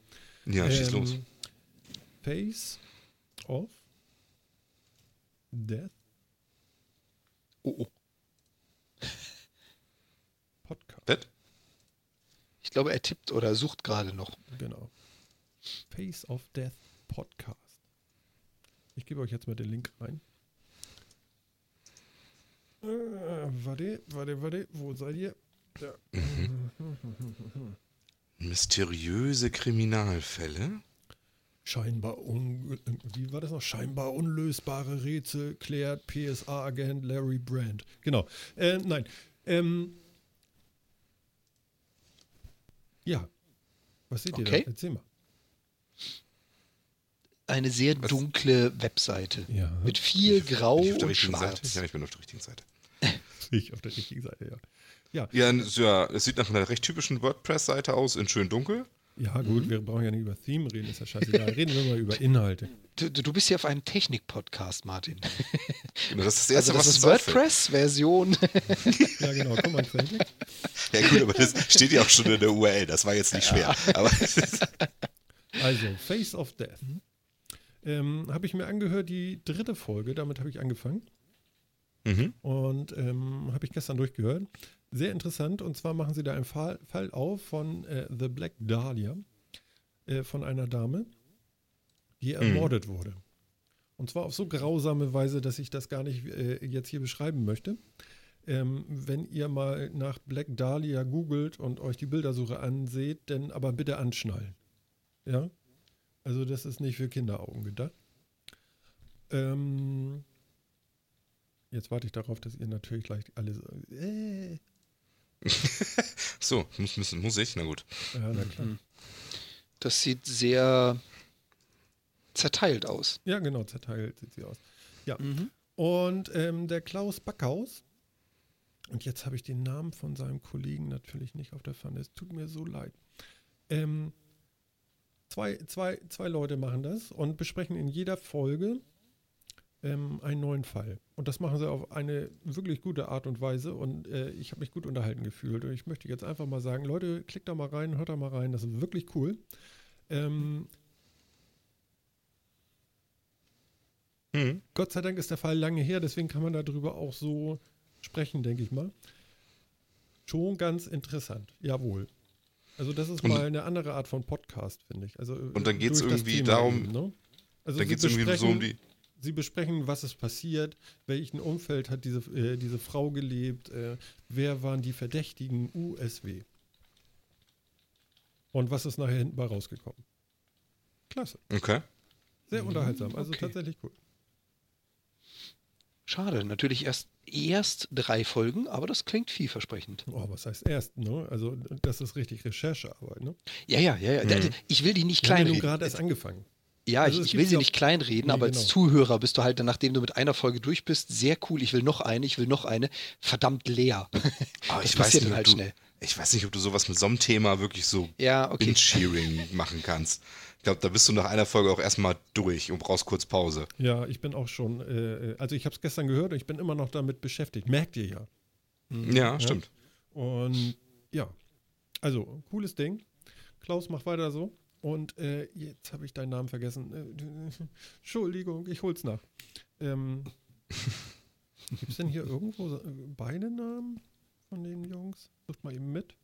Ja, schieß Ähm, los. Face of Death Oh, oh. Podcast. Bett? Ich glaube, er tippt oder sucht gerade noch. Genau. Face of Death Podcast. Ich gebe euch jetzt mal den Link rein. Äh, warte, warte, warte. Wo seid ihr? Da. Mysteriöse Kriminalfälle? Scheinbar un wie war das noch? Scheinbar unlösbare Rätsel klärt PSA-Agent Larry Brand. Genau. Äh, nein. Ähm, ja. Was seht ihr Okay. da? Erzähl mal. Eine sehr dunkle Webseite. Ja. Mit viel Grau ich auf der und Schwarz. Seite? Ja, ich bin auf der richtigen Seite. Ich auf der richtigen Seite, ja. Ja, Ja, ja, es sieht nach einer recht typischen WordPress-Seite aus, in schön dunkel. ja gut, wir brauchen ja nicht über Theme reden, ist ja scheißegal. Reden wir mal über Inhalte. Du, du bist hier auf einem Technik-Podcast, Martin. Genau, Das ist das Erste, Also das was ist. WordPress-Version. Ja, genau, komm mal, Quentin. Ja gut, aber das steht ja auch schon in der URL, das war jetzt nicht schwer. Aber Also, Face of Death. Ähm, habe ich mir angehört, die dritte Folge, damit habe ich angefangen. mhm. Und ähm, habe ich gestern durchgehört. Sehr interessant. Und zwar machen sie da einen Fall, Fall auf von äh, The Black Dahlia, äh, von einer Dame, die ermordet wurde. Und zwar auf so grausame Weise, dass ich das gar nicht äh, jetzt hier beschreiben möchte. Ähm, wenn ihr mal nach Black Dahlia googelt und euch die Bildersuche anseht, dann aber bitte anschnallen. Ja? Also das ist nicht für Kinderaugen gedacht. Ähm, jetzt warte ich darauf, dass ihr natürlich gleich alle äh, so, muss, muss, muss ich? Na gut. ja, na klar. Das sieht sehr zerteilt aus. Ja, genau, zerteilt sieht sie aus. Ja. Mhm. Und ähm, der Klaus Backhaus, und jetzt habe ich den Namen von seinem Kollegen natürlich nicht auf der Pfanne, es tut mir so leid. Ähm, zwei, zwei, zwei Leute machen das und besprechen in jeder Folge ähm, einen neuen Fall. Und das machen sie auf eine wirklich gute Art und Weise und äh, ich habe mich gut unterhalten gefühlt. Und ich möchte jetzt einfach mal sagen, Leute, klickt da mal rein, hört da mal rein, das ist wirklich cool. Ähm, Mhm. Gott sei Dank ist der Fall lange her, deswegen kann man darüber auch so sprechen, denke ich mal. Schon ganz interessant, jawohl. Also das ist Und- mal eine andere Art von Podcast, finde ich. Also Und dann geht's durch das irgendwie darum- eben, ne? also Dann geht es irgendwie so um die. Sie besprechen, was ist passiert, welchen Umfeld hat diese, äh, diese Frau gelebt, äh, wer waren die Verdächtigen, USW. Und was ist nachher hinten bei rausgekommen. Klasse, Okay. sehr unterhaltsam, also okay. tatsächlich gut. Schade, natürlich erst, erst drei Folgen, aber das klingt vielversprechend. Oh, was heißt erst, ne? Also das ist richtig Recherchearbeit, ne? Ja, ja, ja. ja. Mhm. Ich will die nicht Wir haben ja nun kleinreden. gerade erst angefangen. Ja, Also ich, ich will sie ja- nicht kleinreden, Nee, aber als genau. Zuhörer bist du halt dann, nachdem du mit einer Folge durch bist, sehr cool. Ich will noch eine, ich will noch eine. Verdammt leer. Aber Das ich weiß, nicht, halt du, schnell. ich weiß nicht, ob du sowas mit so einem Thema wirklich so Ja, okay. Binge-Shearing machen kannst. Ich glaube, da bist du nach einer Folge auch erstmal durch und brauchst kurz Pause. Ja, ich bin auch schon, äh, also ich habe es gestern gehört und ich bin immer noch damit beschäftigt. Merkt ihr ja. Ja, stimmt. Und ja, also cooles Ding. Klaus, mach weiter so. Und äh, jetzt habe ich deinen Namen vergessen. Äh, Entschuldigung, ich hol's nach. Ähm, Gibt es denn hier irgendwo äh, beide Namen von den Jungs? Sucht mal eben mit.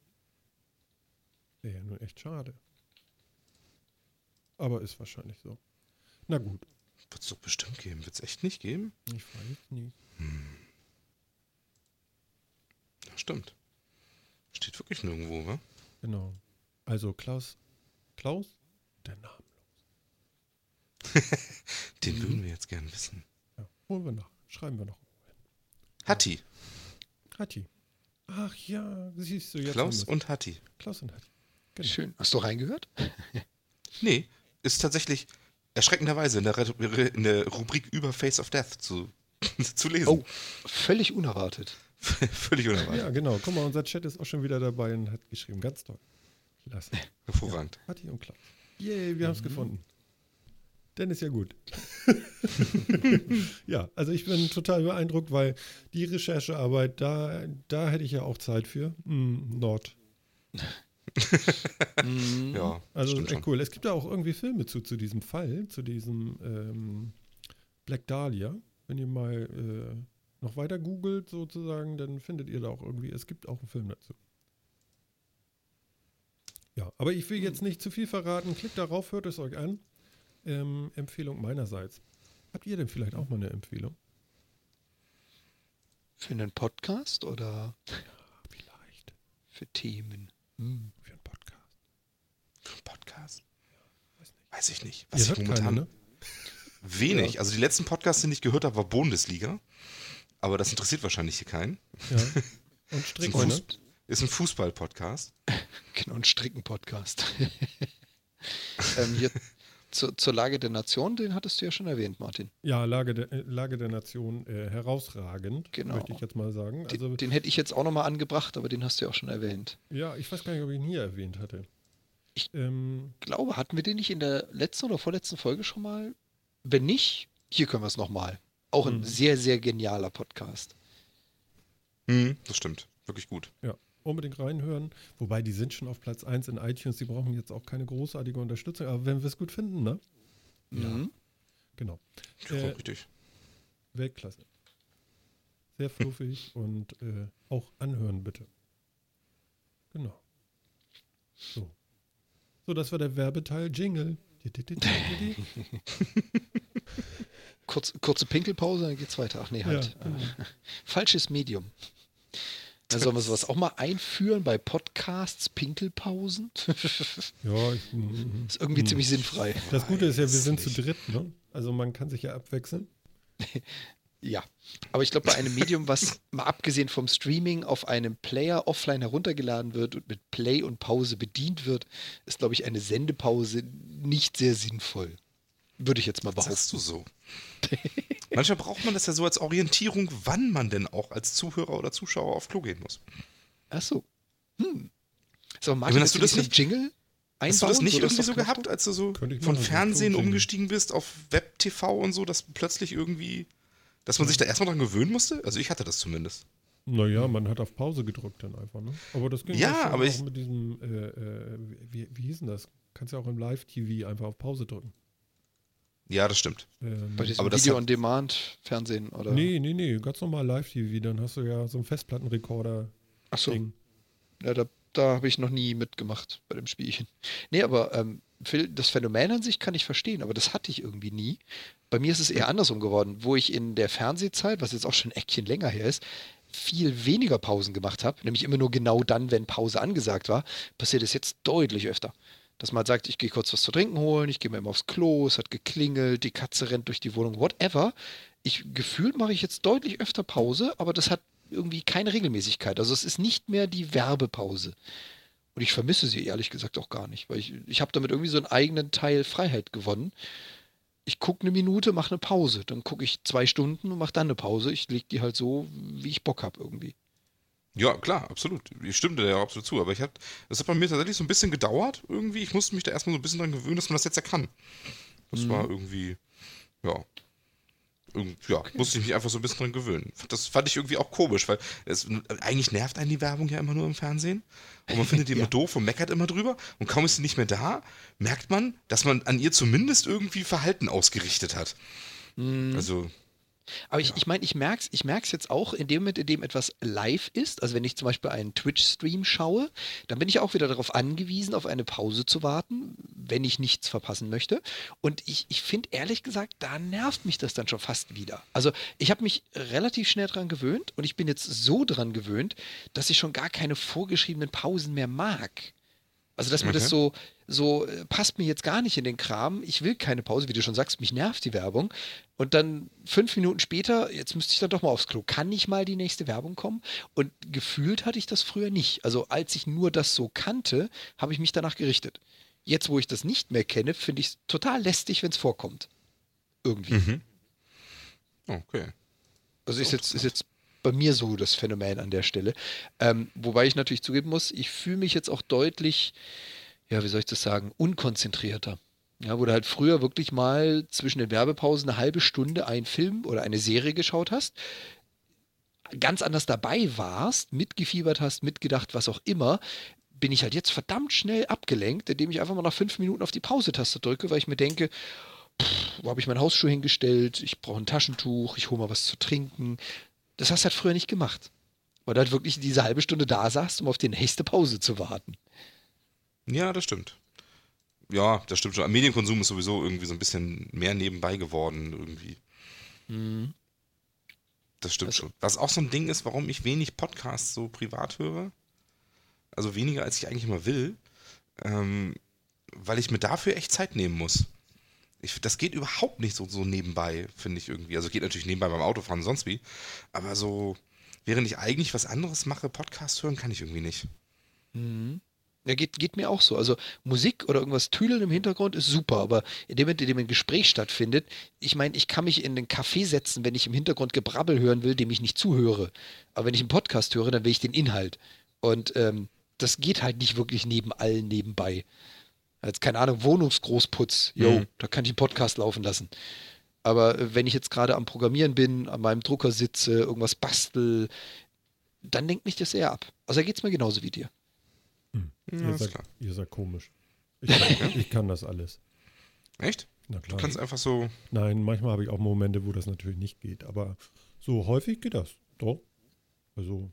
Wäre ja nun echt schade. Aber ist wahrscheinlich so. Na gut, Wird es doch bestimmt geben. Wird es echt nicht geben? ich weiß nicht. Ja, stimmt. Steht wirklich wirklich nirgendwo, wa? Genau. Also Klaus, Klaus, der Name. Den Mhm. würden wir jetzt gerne wissen. Ja, holen wir nach. Schreiben wir noch. Hatti. Hatti. Ach ja, siehst du jetzt. Klaus und Hatti. Klaus und Hatti. Genau. Schön. Hast du reingehört? Nee, ist tatsächlich erschreckenderweise in der, Re- in der Rubrik über Face of Death zu, zu lesen. Oh, völlig unerwartet. Völlig unerwartet. Ja, genau. Guck mal, unser Chat ist auch schon wieder dabei und hat geschrieben. Ganz toll. Klasse. Hervorragend. Hatti und Klaus. Yay, wir haben es gefunden. Dann ist ja gut. ja, also ich bin total beeindruckt, weil die Recherchearbeit, da, da hätte ich ja auch Zeit für. Hm, Nord. Ja, Also echt schon. cool. Es gibt da auch irgendwie Filme zu, zu diesem Fall, zu diesem ähm, Black Dahlia. Wenn ihr mal äh, noch weiter googelt sozusagen, dann findet ihr da auch irgendwie, es gibt auch einen Film dazu. Ja, aber ich will jetzt nicht zu viel verraten. Klickt darauf, hört es euch an. Ähm, Empfehlung meinerseits. Habt ihr denn vielleicht auch mal eine Empfehlung? Für einen Podcast oder Vielleicht für Themen? Hm. für einen Podcast. Für einen Podcast? Weiß nicht. Weiß ich nicht. Ihr Was ich hört momentan keine, ne? wenig. Also die letzten Podcasts, die ich gehört habe, war Bundesliga. Aber das interessiert wahrscheinlich hier keinen. Ja. Und. Fuß, ist ein Fußball-Podcast. Genau, ein Stricken-Podcast. ähm, hier zur, zur Lage der Nation, den hattest du ja schon erwähnt, Martin. Ja, Lage der, äh, Lage der Nation äh, herausragend, Genau. möchte ich jetzt mal sagen. Den, Also, den hätte ich jetzt auch nochmal angebracht, aber den hast du ja auch schon erwähnt. ja, ich weiß gar nicht, ob ich ihn hier erwähnt hatte. Ich- ähm, glaube, hatten wir den nicht in der letzten oder vorletzten Folge schon mal? Wenn nicht, hier können wir es nochmal. Auch ein Mhm. sehr, sehr genialer Podcast. Hm, das stimmt. Wirklich gut. ja, unbedingt reinhören. Wobei, die sind schon auf Platz 1 in iTunes, die brauchen jetzt auch keine großartige Unterstützung. Aber wenn wir es gut finden, ne? Mhm. Genau. Ja, Äh, richtig. Weltklasse. Sehr fluffig und äh, auch anhören, bitte. Genau. So. So, das war der Werbeteil. Jingle. Kurz, kurze Pinkelpause, dann geht's weiter. Ach nee, halt. Ja, genau. falsches Medium. Dann sollen wir sowas auch mal einführen bei Podcasts, Pinkelpausen. Ja, ich, mm, ist irgendwie ziemlich sinnfrei. Das Gute ist ja, wir sind zu dritt, ne? Also man kann sich ja abwechseln. Ja. Aber ich glaube, bei einem Medium, was mal abgesehen vom Streaming auf einem Player offline heruntergeladen wird und mit Play und Pause bedient wird, ist, glaube ich, eine Sendepause nicht sehr sinnvoll. Würde ich jetzt mal behaupten. sagst du so? Manchmal braucht man das ja so als Orientierung, wann man denn auch als Zuhörer oder Zuschauer auf Klo gehen muss. Ach so. Hm. So, Aber Martin, hast du das nicht- Jingle Hast du das nicht irgendwie so gehabt, als du so von Fernsehen umgestiegen bist auf Web-TV und so, dass plötzlich irgendwie, dass man sich da erstmal dran gewöhnen musste? Also ich hatte das zumindest. Naja, man hat auf Pause gedrückt dann einfach, ne? Aber das ging Ja, schon aber auch ich- mit diesem, äh, äh, wie, wie hieß denn das? Kannst ja auch im Live-TV einfach auf Pause drücken. Ja, das stimmt. Ähm, Bei diesem Aber das Video hat- on Demand Fernsehen oder? nee, nee, nee, ganz normal Live-TV. Dann hast du ja so einen Festplattenrekorder-Ding. Ach so. Ja, da, da habe ich noch nie mitgemacht bei dem Spielchen. Nee, aber ähm, Phil, das Phänomen an sich kann ich verstehen, aber das hatte ich irgendwie nie. Bei mir ist es eher andersrum geworden, wo ich in der Fernsehzeit, was jetzt auch schon ein Eckchen länger her ist, viel weniger Pausen gemacht habe, nämlich immer nur genau dann, wenn Pause angesagt war, passiert es jetzt deutlich öfter. Dass man sagt, ich gehe kurz was zu trinken holen, ich gehe mal eben aufs Klo, es hat geklingelt, die Katze rennt durch die Wohnung, whatever. Ich gefühlt mache ich jetzt deutlich öfter Pause, aber das hat irgendwie keine Regelmäßigkeit. Also es ist nicht mehr die Werbepause. Und ich vermisse sie ehrlich gesagt auch gar nicht, weil ich, ich habe damit irgendwie so einen eigenen Teil Freiheit gewonnen. Ich gucke eine Minute, mache eine Pause, dann gucke ich zwei Stunden und mache dann eine Pause. Ich lege die halt so, wie ich Bock habe irgendwie. Ja, klar, absolut. Ich stimmte da ja absolut zu. Aber ich hab, das hat bei mir tatsächlich so ein bisschen gedauert irgendwie. Ich musste mich da erstmal so ein bisschen dran gewöhnen, dass man das jetzt ja kann. Das Mhm. war irgendwie, ja. Irgend, ja, musste ich mich einfach so ein bisschen dran gewöhnen. Das fand ich irgendwie auch komisch, weil es, eigentlich nervt einen die Werbung ja immer nur im Fernsehen. Und man findet die immer Ja. doof und meckert immer drüber. Und kaum ist sie nicht mehr da, merkt man, dass man an ihr zumindest irgendwie Verhalten ausgerichtet hat. Mhm. Also, Aber ich, ich meine, ich merke es ich merk's jetzt auch in dem Moment, in dem etwas live ist. Also wenn ich zum Beispiel einen Twitch-Stream schaue, dann bin ich auch wieder darauf angewiesen, auf eine Pause zu warten, wenn ich nichts verpassen möchte. Und ich, ich finde ehrlich gesagt, da nervt mich das dann schon fast wieder. Also ich habe mich relativ schnell dran gewöhnt und ich bin jetzt so dran gewöhnt, dass ich schon gar keine vorgeschriebenen Pausen mehr mag. Also, dass mir das Okay. so, so äh, passt mir jetzt gar nicht in den Kram. Ich will keine Pause, wie du schon sagst, mich nervt die Werbung. Und dann fünf Minuten später, jetzt müsste ich dann doch mal aufs Klo. Kann nicht mal die nächste Werbung kommen? Und gefühlt hatte ich das früher nicht. Also, als ich nur das so kannte, habe ich mich danach gerichtet. Jetzt, wo ich das nicht mehr kenne, finde ich es total lästig, wenn es vorkommt. Irgendwie. Mhm. Okay. Also ist jetzt, ist jetzt bei mir so das Phänomen an der Stelle. Ähm, wobei ich natürlich zugeben muss, ich fühle mich jetzt auch deutlich, ja, wie soll ich das sagen, unkonzentrierter. Ja, wo du halt früher wirklich mal zwischen den Werbepausen eine halbe Stunde einen Film oder eine Serie geschaut hast, ganz anders dabei warst, mitgefiebert hast, mitgedacht, was auch immer, bin ich halt jetzt verdammt schnell abgelenkt, indem ich einfach mal nach fünf Minuten auf die Pause-Taste drücke, weil ich mir denke, pff, wo habe ich meinen Hausschuh hingestellt? Ich brauche ein Taschentuch, ich hole mal was zu trinken. Das hast du halt früher nicht gemacht. Weil du halt wirklich diese halbe Stunde da saßt, um auf die nächste Pause zu warten. Ja, das stimmt. Ja, das stimmt schon. Medienkonsum ist sowieso irgendwie so ein bisschen mehr nebenbei geworden, irgendwie. Das stimmt Also- schon. Was auch so ein Ding ist, warum ich wenig Podcasts so privat höre. Also weniger, als ich eigentlich mal will. Ähm, weil ich mir dafür echt Zeit nehmen muss. Ich, das geht überhaupt nicht so, so nebenbei, finde ich irgendwie. Also geht natürlich nebenbei beim Autofahren sonst wie. Aber so, während ich eigentlich was anderes mache, Podcast hören kann ich irgendwie nicht. Ja, geht, geht mir auch so. Also Musik oder irgendwas Tüdeln im Hintergrund ist super, aber in dem Moment, in dem ein Gespräch stattfindet, ich meine, ich kann mich in den Café setzen, wenn ich im Hintergrund Gebrabbel hören will, dem ich nicht zuhöre. Aber wenn ich einen Podcast höre, dann will ich den Inhalt. Und ähm, das geht halt nicht wirklich neben allen nebenbei. Als, keine Ahnung, Wohnungsgroßputz, yo, Mhm. da kann ich einen Podcast laufen lassen. Aber äh, wenn ich jetzt gerade am Programmieren bin, an meinem Drucker sitze, irgendwas bastel, dann lenkt mich das eher ab. Also da geht es mir genauso wie dir. Ja, ihr, seid, ihr seid komisch. Ich kann, ich kann das alles. Echt? Na Du klar. kannst einfach so. Nein, manchmal habe ich auch Momente, wo das natürlich nicht geht. Aber so häufig geht das. Doch. Also,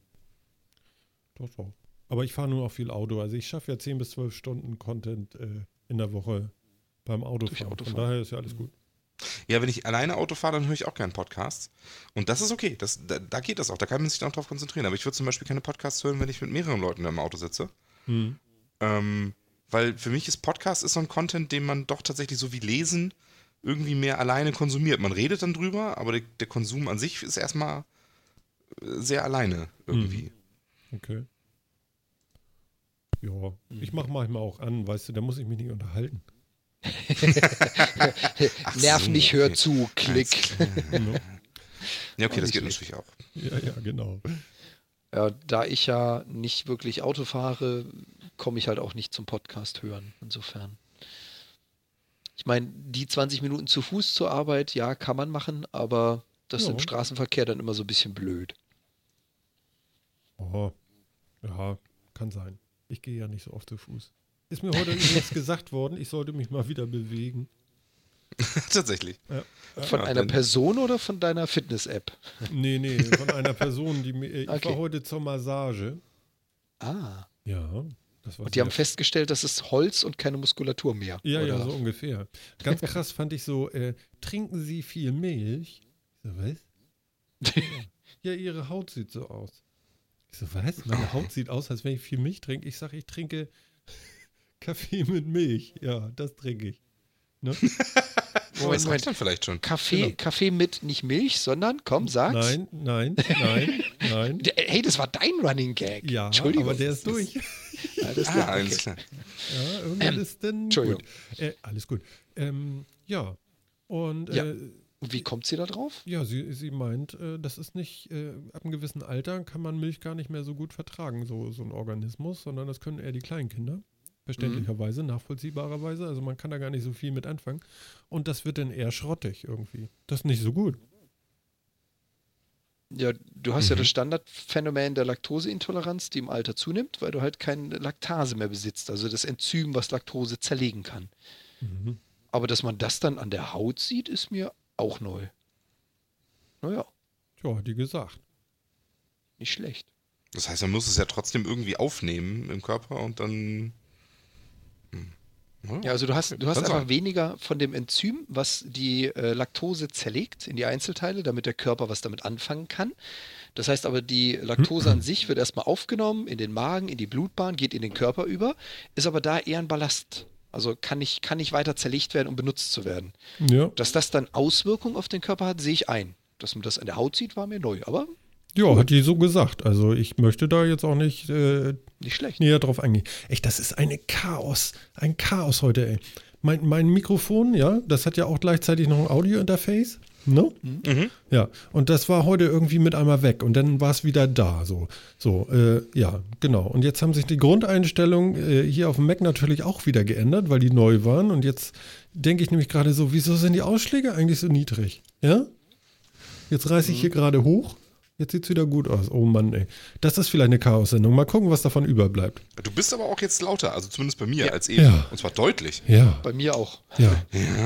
doch, doch. Aber ich fahre nur auch viel Auto. Also ich schaffe ja 10 bis 12 Stunden Content äh, in der Woche beim Autofahren. Von Autofahren. daher ist ja alles gut. Ja, wenn ich alleine Auto fahre, dann höre ich auch gerne Podcasts. Und das ist okay. Das, da, da geht das auch. Da kann man sich dann auch drauf konzentrieren. Aber ich würde zum Beispiel keine Podcasts hören, wenn ich mit mehreren Leuten im Auto sitze. Hm. Ähm, weil für mich ist Podcast ist so ein Content, den man doch tatsächlich so wie Lesen irgendwie mehr alleine konsumiert. Man redet dann drüber, aber der, der Konsum an sich ist erstmal äh, sehr alleine irgendwie. Okay. Ja, ich mache manchmal auch an, weißt du, da muss ich mich nicht unterhalten. Nerv so, nicht, hör okay. zu, klick. Ja, okay, das geht natürlich auch. Ja, ja, genau. Ja, da ich ja nicht wirklich Auto fahre, komme ich halt auch nicht zum Podcast hören. Insofern. Ich meine, die 20 Minuten zu Fuß zur Arbeit, ja, kann man machen, aber das ist Ja. im Straßenverkehr dann immer so ein bisschen blöd. Oh, ja, kann sein. Ich gehe ja nicht so oft zu Fuß. Ist mir heute übrigens gesagt worden, ich sollte mich mal wieder bewegen. tatsächlich. Ja. Von Ja, einer Person oder von deiner Fitness-App? Nee, nee, von einer Person, die mir. Ich Okay. war heute zur Massage. Ah. Ja, das war Und die haben festgestellt, das ist Holz und keine Muskulatur mehr. Ja, ja, oder? so ungefähr. Ganz krass fand ich so, äh, trinken Sie viel Milch? Ich so, was? ja, Ihre Haut sieht so aus. Ich so, was? Meine Haut sieht aus, als wenn ich viel Milch trinke. Ich sage, ich trinke Kaffee mit Milch. Ja, das trinke ich. Ne? Oh, das Moment. reicht dann vielleicht schon. Kaffee, Genau. Kaffee mit nicht Milch, sondern, komm, sag's. Nein, nein, nein, nein. Hey, das war dein Running Gag. Ja, Entschuldigung. aber der ist durch. Alles Ah, klar, alles okay. klar. Ja, irgendwann ist dann Entschuldigung. gut. Äh, alles gut. Ähm, ja, und Ja. Äh, Und wie kommt sie da drauf? Ja, sie, sie meint, äh, das ist nicht, äh, ab einem gewissen Alter kann man Milch gar nicht mehr so gut vertragen, so, so ein Organismus, sondern das können eher die Kleinkinder. Verständlicherweise, nachvollziehbarerweise. Also man kann da gar nicht so viel mit anfangen. Und das wird dann eher schrottig irgendwie. Das ist nicht so gut. Ja, du hast ja Mhm. das Standardphänomen der Laktoseintoleranz, die im Alter zunimmt, weil du halt keine Laktase mehr besitzt, also das Enzym, was Laktose zerlegen kann. Mhm. Aber dass man das dann an der Haut sieht, ist mir auch neu. Naja, Ja, hat die gesagt. nicht schlecht. Das heißt, man muss es ja trotzdem irgendwie aufnehmen im Körper und dann. Hm. Ja, also du hast, du hast einfach sein. weniger von dem Enzym, was die äh, Laktose zerlegt in die Einzelteile, damit der Körper was damit anfangen kann. Das heißt aber, die Laktose an sich wird erstmal aufgenommen in den Magen, in die Blutbahn, geht in den Körper über, ist aber da eher ein Ballast. Also kann nicht, kann nicht weiter zerlegt werden, um benutzt zu werden. Ja. Dass das dann Auswirkungen auf den Körper hat, sehe ich ein. Dass man das an der Haut sieht, war mir neu, aber Ja, hat die so gesagt. Also ich möchte da jetzt auch nicht äh, nicht schlecht. näher drauf eingehen. Echt, das ist eine Chaos. Ein Chaos heute, ey. Mein, mein Mikrofon, ja, das hat ja auch gleichzeitig noch ein Audio-Interface. Ne? Mhm. Ja, und das war heute irgendwie mit einmal weg und dann war es wieder da. So, so äh, ja, genau. Und jetzt haben sich die Grundeinstellungen äh, hier auf dem Mac natürlich auch wieder geändert, weil die neu waren. Und jetzt denke ich nämlich gerade so, wieso sind die Ausschläge eigentlich so niedrig? Ja? Jetzt reiße ich hier gerade hoch. Jetzt sieht es wieder gut aus. Oh Mann, ey. Das ist vielleicht eine Chaos-Sendung. Mal gucken, was davon überbleibt. Du bist aber auch jetzt lauter, also zumindest bei mir als eben. Ja. Und zwar deutlich. Ja, Bei mir auch. ja.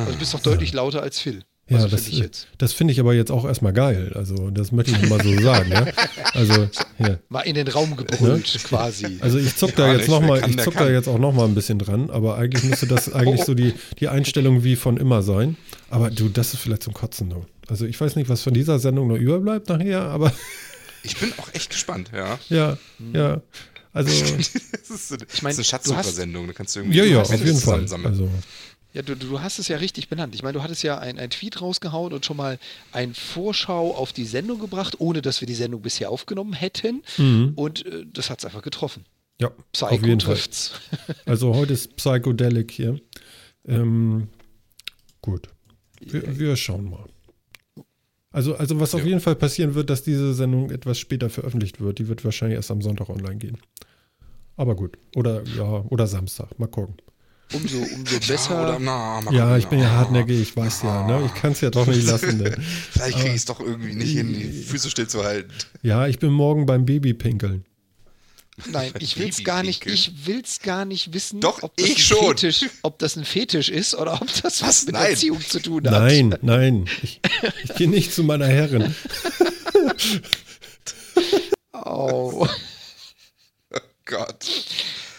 Also du bist doch deutlich lauter als Phil. Ja, Also das, finde ich jetzt. das finde ich aber jetzt auch erstmal geil. Also, das möchte ich mal so sagen. Ja? Also, ja. Mal in den Raum gebrüllt, quasi. Also ich zuck Ja, da jetzt nicht. noch Wer mal, kann, ich zuck kann. da jetzt auch noch mal ein bisschen dran, aber eigentlich müsste das eigentlich so die, die Einstellung wie von immer sein. Aber du, das ist vielleicht zum Kotzen. Du. Also ich weiß nicht, was von dieser Sendung noch überbleibt nachher, aber Ich bin auch echt gespannt, ja. ja, ja. Also Das ist, so- das Ich mein, ist eine du hast- Schatzsuchersendung, da kannst du irgendwie ja, ja, auf jeden Fall. zusammensammeln. Also Ja, du, du hast es ja richtig benannt. Ich meine, du hattest ja ein, ein Tweet rausgehauen und schon mal ein Vorschau auf die Sendung gebracht, ohne dass wir die Sendung bisher aufgenommen hätten. Und äh, das hat es einfach getroffen. ja, Mhm. auf Psycho jeden Fall. trifft's. Also heute ist Psychedelic hier. Ähm, gut. Wir, wir schauen mal. Also, also was auf Ja. jeden Fall passieren wird, dass diese Sendung etwas später veröffentlicht wird. Die wird wahrscheinlich erst am Sonntag online gehen. Aber gut. Oder ja, oder Samstag. Mal gucken. Umso, umso Ja, besser. oder, na, Ja, ich bin ja Ah, hartnäckig, ich weiß ja, ne? Ich kann es ja doch nicht lassen. Ne? Vielleicht kriege ich es doch irgendwie nicht hin, die Füße stillzuhalten. Ja, ich bin morgen beim Babypinkeln. Nein, ich will's gar nicht, ich will's gar nicht wissen, Doch, ob, das ich ein schon. Fetisch, ob das ein Fetisch ist oder ob das was Was? mit Nein. Erziehung zu tun hat. Nein, nein. Ich, ich gehe nicht zu meiner Herrin. Oh. Gott.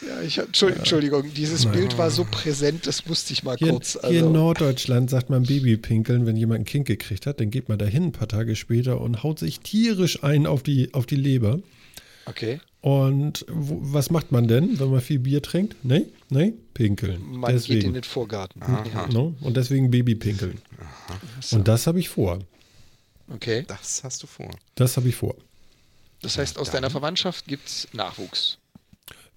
Ja, ich, Entschuldigung, Entschuldigung, dieses Bild war so präsent, das musste ich mal Hier, kurz. hier in Also, Norddeutschland sagt man Babypinkeln, wenn jemand ein Kind gekriegt hat, dann geht man dahin ein paar Tage später und haut sich tierisch ein auf die, auf die Leber. okay. Und wo, was macht man denn, wenn man viel Bier trinkt? Nee, nee, pinkeln. Man geht in deswegen. den Vorgarten. Ja, No? Und deswegen Babypinkeln. Und das habe ich vor. okay. Das hast du vor. Das habe ich vor. Das heißt, aus deiner Verwandtschaft gibt es Nachwuchs.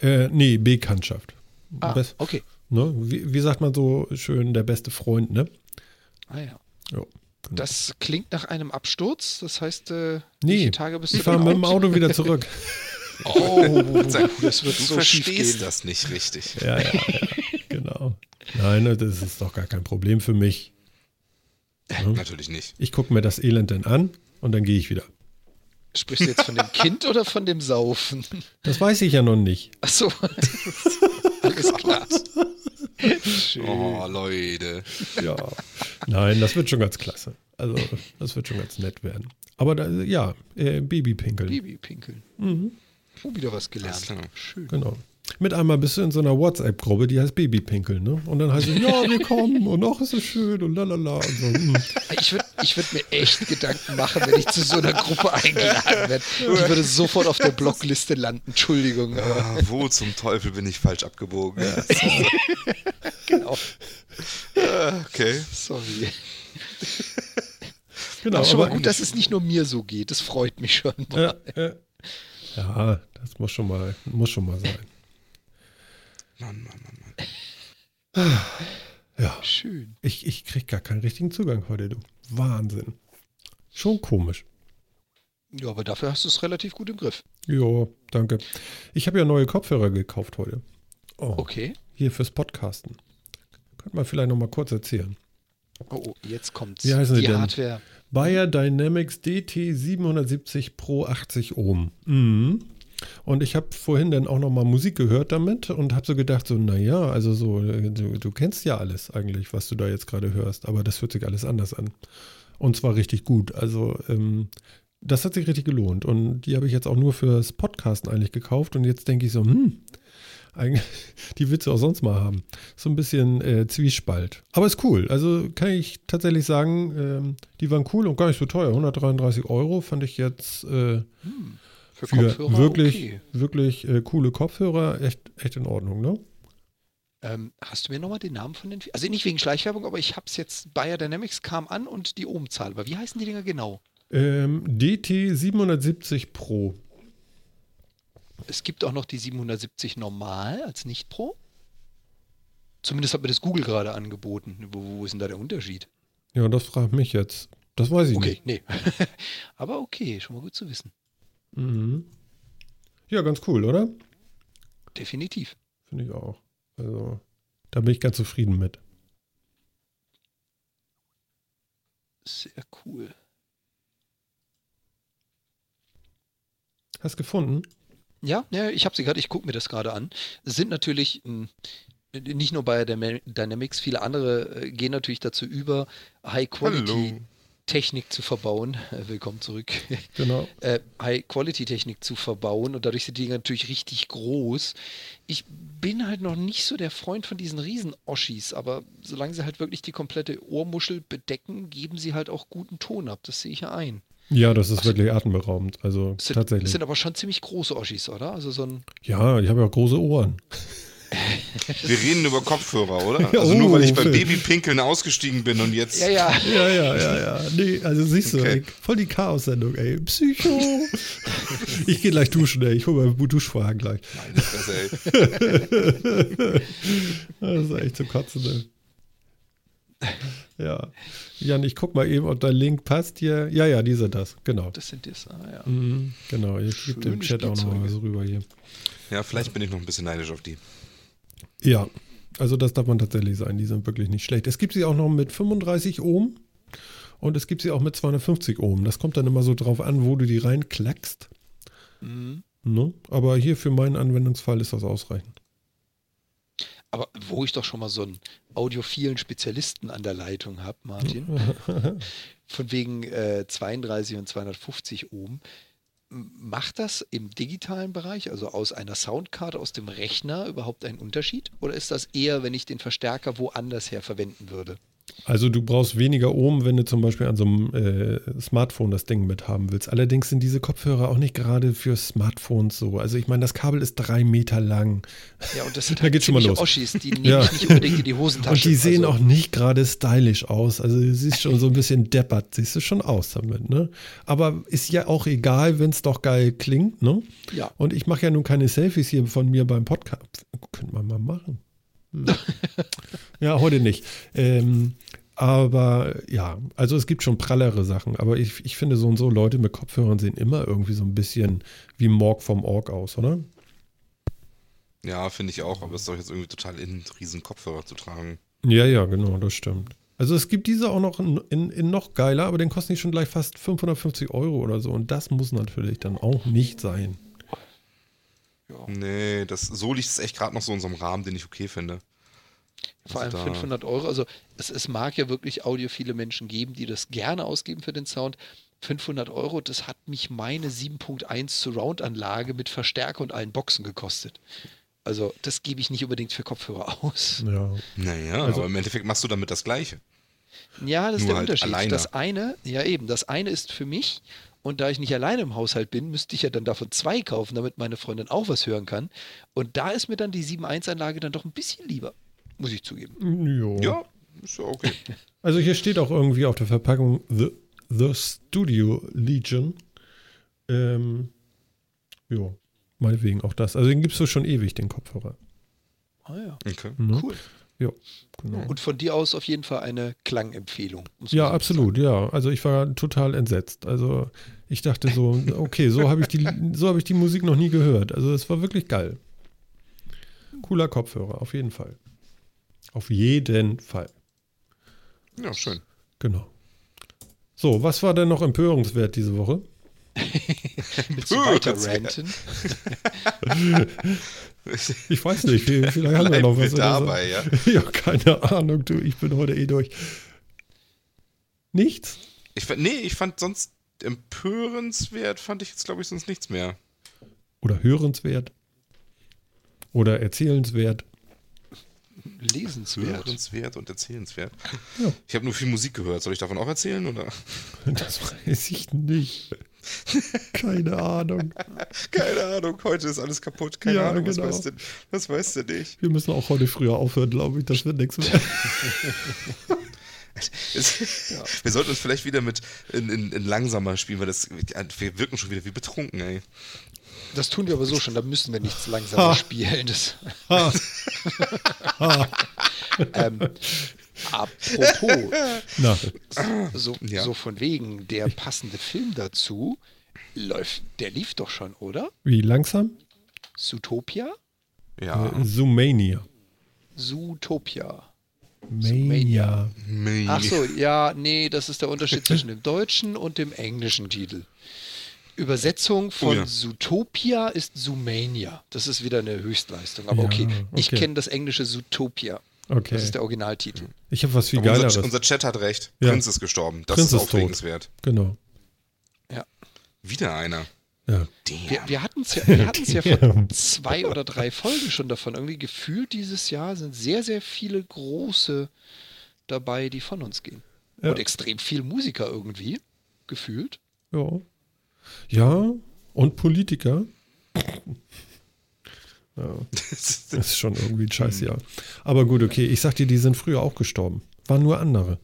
Äh, nee, Bekanntschaft. Ah, Best- okay. Ne? Wie, wie sagt man so schön, der beste Freund, ne? Ah ja. Ja. genau. Das klingt nach einem Absturz. Das heißt, äh, Nee, Tage bist ich fahre mit dem? Auto wieder zurück. Oh, das wird Du so schief verstehst gehen. das nicht richtig. Ja, ja, ja, genau. Nein, das ist doch gar kein Problem für mich. Natürlich nicht. Ich gucke mir das Elend dann an und dann gehe ich wieder. Sprichst du jetzt von dem Kind oder von dem Saufen? Das weiß ich ja noch nicht. Achso. Alles klar. Schön. Oh, Leute. Ja. Nein, das wird schon ganz klasse. Also, das wird schon ganz nett werden. Aber da, ja, äh, Babypinkeln. Babypinkeln. Oh, wieder was gelernt. Schön. Genau. Mit einmal bist du in so einer WhatsApp-Gruppe, die heißt Babypinkeln, ne? Und dann heißt es, ja, wir kommen und ach, ist es schön und lalala und so. hm. Ich würde ich würd mir echt Gedanken machen, wenn ich zu so einer Gruppe eingeladen werde. Die würde sofort auf der Blockliste landen. Entschuldigung. Ah, wo zum Teufel bin ich falsch abgebogen? genau. Okay. Sorry. Genau, Aber schon mal aber gut, dass es nicht nur mir so geht. Das freut mich schon. ja, ja. ja, das muss schon mal, muss schon mal sein. Mann, Mann, Mann, Mann. Ja, Schön. ich, ich krieg gar keinen richtigen Zugang heute, du. Wahnsinn. Schon komisch. Ja, aber dafür hast du es relativ gut im Griff. Ja, danke. Ich habe ja neue Kopfhörer gekauft heute. Oh, Okay. Hier fürs Podcasten. Könnte man vielleicht noch mal kurz erzählen. Oh, oh jetzt kommt's. Wie heißen sie Die denn? Hardware. Bayer Dynamics DT 770 Pro 80 Ohm. Mhm. Und ich habe vorhin dann auch noch mal Musik gehört damit und habe so gedacht, so, naja, also so, du, du kennst ja alles eigentlich, was du da jetzt gerade hörst, aber das hört sich alles anders an. Und zwar richtig gut. Also ähm, das hat sich richtig gelohnt. Und die habe ich jetzt auch nur fürs Podcasten eigentlich gekauft. Und jetzt denke ich so, hm, eigentlich, die willst du auch sonst mal haben. So ein bisschen äh, Zwiespalt. Aber ist cool. Also kann ich tatsächlich sagen, ähm, die waren cool und gar nicht so teuer. 133 Euro fand ich jetzt äh, Für für Kopfhörer wirklich, okay. wirklich äh, coole Kopfhörer. Echt, echt in Ordnung, ne? Ähm, hast du mir nochmal den Namen von den... Also nicht wegen Schleichwerbung, aber ich habe es jetzt... Bayer Dynamics kam an und die Ohmzahl. Aber wie heißen die Dinger genau? Ähm, DT 770 Pro. Es gibt auch noch die 770 normal als Nicht-Pro. Zumindest hat mir das Google gerade angeboten. Wo, wo ist denn da der Unterschied? Ja, das fragt mich jetzt. Das weiß ich Okay, nee. aber okay, schon mal gut zu wissen. Mhm. Ja, ganz cool, oder? Definitiv. Finde ich auch. Also, da bin ich ganz zufrieden mit. Sehr cool. Hast gefunden? Ja, ja ich habe sie gerade, ich gucke mir das gerade an. Es sind natürlich mh, nicht nur bei Dyna- Dynamics, viele andere äh, gehen natürlich dazu über, High-Quality-Technik zu verbauen. Äh, willkommen zurück. Genau. äh, High-Quality-Technik zu verbauen und dadurch sind die natürlich richtig groß. Ich bin halt noch nicht so der Freund von diesen Riesen-Oschis, aber solange sie halt wirklich die komplette Ohrmuschel bedecken, geben sie halt auch guten Ton ab. Das sehe ich ja ein. Ja, das ist wirklich atemberaubend. Also sind, tatsächlich. es sind aber schon ziemlich große Oschis, oder? Also so ein. ja, ich habe ja auch große Ohren. Wir reden über Kopfhörer, oder? Also nur weil ich oh, beim. Babypinkeln ausgestiegen bin und jetzt. Ja, ja. Ja, ja, ja, ja. Nee, also siehst du, Okay. ey, voll die Chaos-Sendung, ey. Psycho. ich gehe gleich duschen, ey. Ich hole mal Duschvorhang gleich. Meine Fresse, ey. Das ist echt zu kotzen, ne? Ja. Jan, ich guck mal eben, ob dein Link passt hier. Ja, ja, die sind das. Genau. Das sind das. Ah, ja. Mhm, genau. Ich gebe dem Chat auch noch mal Spielzeuge. was rüber hier. Ja, vielleicht bin ich noch ein bisschen neidisch auf die. Ja, also das darf man tatsächlich sein. Die sind wirklich nicht schlecht. Es gibt sie auch noch mit 35 Ohm und es gibt sie auch mit 250 Ohm. Das kommt dann immer so drauf an, wo du die reinklackst. Mhm. Ne? Aber hier für meinen Anwendungsfall ist das ausreichend. Aber wo ich doch schon mal so einen audiophilen Spezialisten an der Leitung habe, Martin, von wegen äh, 32 und 250 Ohm, macht das im digitalen Bereich, also aus einer Soundkarte aus dem Rechner, überhaupt einen Unterschied? Oder ist das eher, wenn ich den Verstärker woanders her verwenden würde? Also du brauchst weniger Ohm, wenn du zum Beispiel an so einem äh, Smartphone das Ding mit haben willst. Allerdings sind diese Kopfhörer auch nicht gerade für Smartphones so. Also ich meine, das Kabel ist drei Meter lang. Ja, und das sind Da halt schon mal los. Oschis, die nehme Ja. ich nicht unbedingt in die Hosentasche. Und die sehen also, auch nicht gerade stylisch aus. Also du siehst schon so ein bisschen deppert, siehst du schon aus damit, ne? Aber ist ja auch egal, wenn es doch geil klingt, ne? Ja. Und ich mache ja nun keine Selfies hier von mir beim Podcast. Könnte man mal machen. Ja, heute nicht. Ähm, aber ja, also es gibt schon prallere Sachen. Aber ich, ich finde so und so, Leute mit Kopfhörern sehen immer irgendwie so ein bisschen wie Morg vom Org aus, oder? Ja, finde ich auch, aber es ist doch jetzt irgendwie total in, riesen Kopfhörer zu tragen. Ja, ja, genau, das stimmt. Also es gibt diese auch noch in, in, in noch geiler, aber den kosten die schon gleich fast 550 Euro oder so. Und das muss natürlich dann auch nicht sein. Ja. Nee, das, so liegt es echt gerade noch so in so einem Rahmen, den ich okay finde. Vor allem Also da- 500 Euro. Also es, es mag ja wirklich audiophile Menschen geben, die das gerne ausgeben für den Sound. 500 Euro, das hat mich meine 7.1 Surround-Anlage mit Verstärker und allen Boxen gekostet. Also das gebe ich nicht unbedingt für Kopfhörer aus. Ja. Naja, Also- aber im Endeffekt machst du damit das Gleiche. Ja, das ist Nur der halt Unterschied. alleine. Das eine, ja eben, das eine ist für mich und da ich nicht alleine im Haushalt bin, müsste ich ja dann davon zwei kaufen, damit meine Freundin auch was hören kann. Und da ist mir dann die 7.1-Anlage dann doch ein bisschen lieber, muss ich zugeben. Jo. Ja, ist ja okay. Also hier steht auch irgendwie auf der Verpackung The, The Studio Legion. Ähm, jo, meinetwegen auch das. Also den gibst du schon ewig, den Kopfhörer. Ah ja, okay. Ne? cool. Jo, genau. Und von dir aus auf jeden Fall eine Klangempfehlung. Ja, so absolut, ja. Also ich war total entsetzt. Also ich dachte so, okay, so habe ich, die- so hab ich die Musik noch nie gehört. Also es war wirklich geil. Cooler Kopfhörer, auf jeden Fall. Auf jeden Fall. Ja, schön. Genau. So, was war denn noch empörungswert diese Woche? Willst du weiter ranten? Ich weiß nicht, wie- vielleicht haben wir noch was. Wir oder so. dabei, ja. Ja, keine Ahnung, du, ich bin heute eh durch. Nichts? Ich, fand- nee, ich fand sonst empörenswert, fand ich jetzt, glaube ich, sonst nichts mehr. Oder hörenswert. Oder erzählenswert. Lesenswert. Hörenswert und erzählenswert. Ja. Ich habe nur viel Musik gehört. Soll ich davon auch erzählen? Oder? Das weiß ich nicht. Keine Ahnung. Keine Ahnung, heute ist alles kaputt. Keine Ja, Ahnung, genau. was, weißt du, was weißt du nicht? Wir müssen auch heute früher aufhören, glaube ich. Das wird nichts mehr. Es, Wir sollten uns vielleicht wieder mit in, in, in langsamer spielen, weil das, wir wirken schon wieder wie betrunken, ey. Das tun wir aber so schon, da müssen wir nichts langsamer Ha. spielen. Das, Ha. Ha. ähm, apropos, Na, so, Ja. so von wegen, der passende Film dazu läuft, der lief doch schon, oder? wie langsam? Zootopia? Ja. Äh, Zoomania. Zootopia. Mania. Mei. Ach so, ja, nee, das ist der Unterschied zwischen dem deutschen und dem englischen Titel. Übersetzung von Oh ja. Zootopia ist Zoomania. Das ist wieder eine Höchstleistung. Aber Ja, okay, ich okay. kenne das englische Zootopia. Okay. Das ist der Originaltitel. Ich habe was viel Aber Geileres. unser, unser Chat hat recht. Ja. Prinz ist gestorben. Das Prinz ist ist tot. aufregenswert. Genau. Ja. Wieder einer. Ja. Wir, wir hatten es ja, wir hatten's ja vor zwei oder drei Folgen schon davon. Irgendwie gefühlt dieses Jahr sind sehr, sehr viele große dabei, die von uns gehen. Ja. Und extrem viel Musiker irgendwie, gefühlt. Ja. Ja, und Politiker. Ja, das ist schon irgendwie ein Scheißjahr. Aber gut, okay, ich sag dir, die sind früher auch gestorben. Waren nur andere.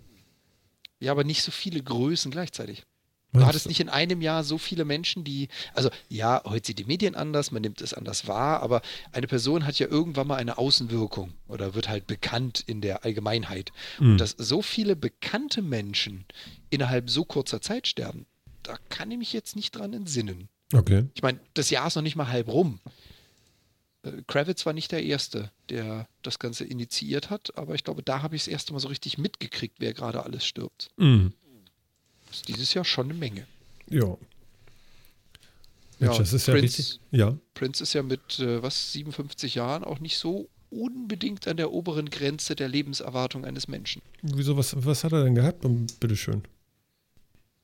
Ja, aber nicht so viele Größen gleichzeitig. Du hattest nicht in einem Jahr so viele Menschen, die, also ja, heute sind die Medien anders, man nimmt es anders wahr, aber eine Person hat ja irgendwann mal eine Außenwirkung oder wird halt bekannt in der Allgemeinheit. Mhm. Und dass so viele bekannte Menschen innerhalb so kurzer Zeit sterben, da kann ich mich jetzt nicht dran entsinnen. Okay. Ich meine, das Jahr ist noch nicht mal halb rum. Äh, Kravitz war nicht der Erste, der das Ganze initiiert hat, aber ich glaube, da habe ich das erste Mal so richtig mitgekriegt, wer gerade alles stirbt. Mhm. Das ist dieses Jahr schon eine Menge. Ja. Mensch, Ja, das ist ja Prince- richtig. Ja. Prince ist ja mit, äh, was, 57 Jahren auch nicht so unbedingt an der oberen Grenze der Lebenserwartung eines Menschen. Wieso, was, was hat er denn gehabt? Bitteschön.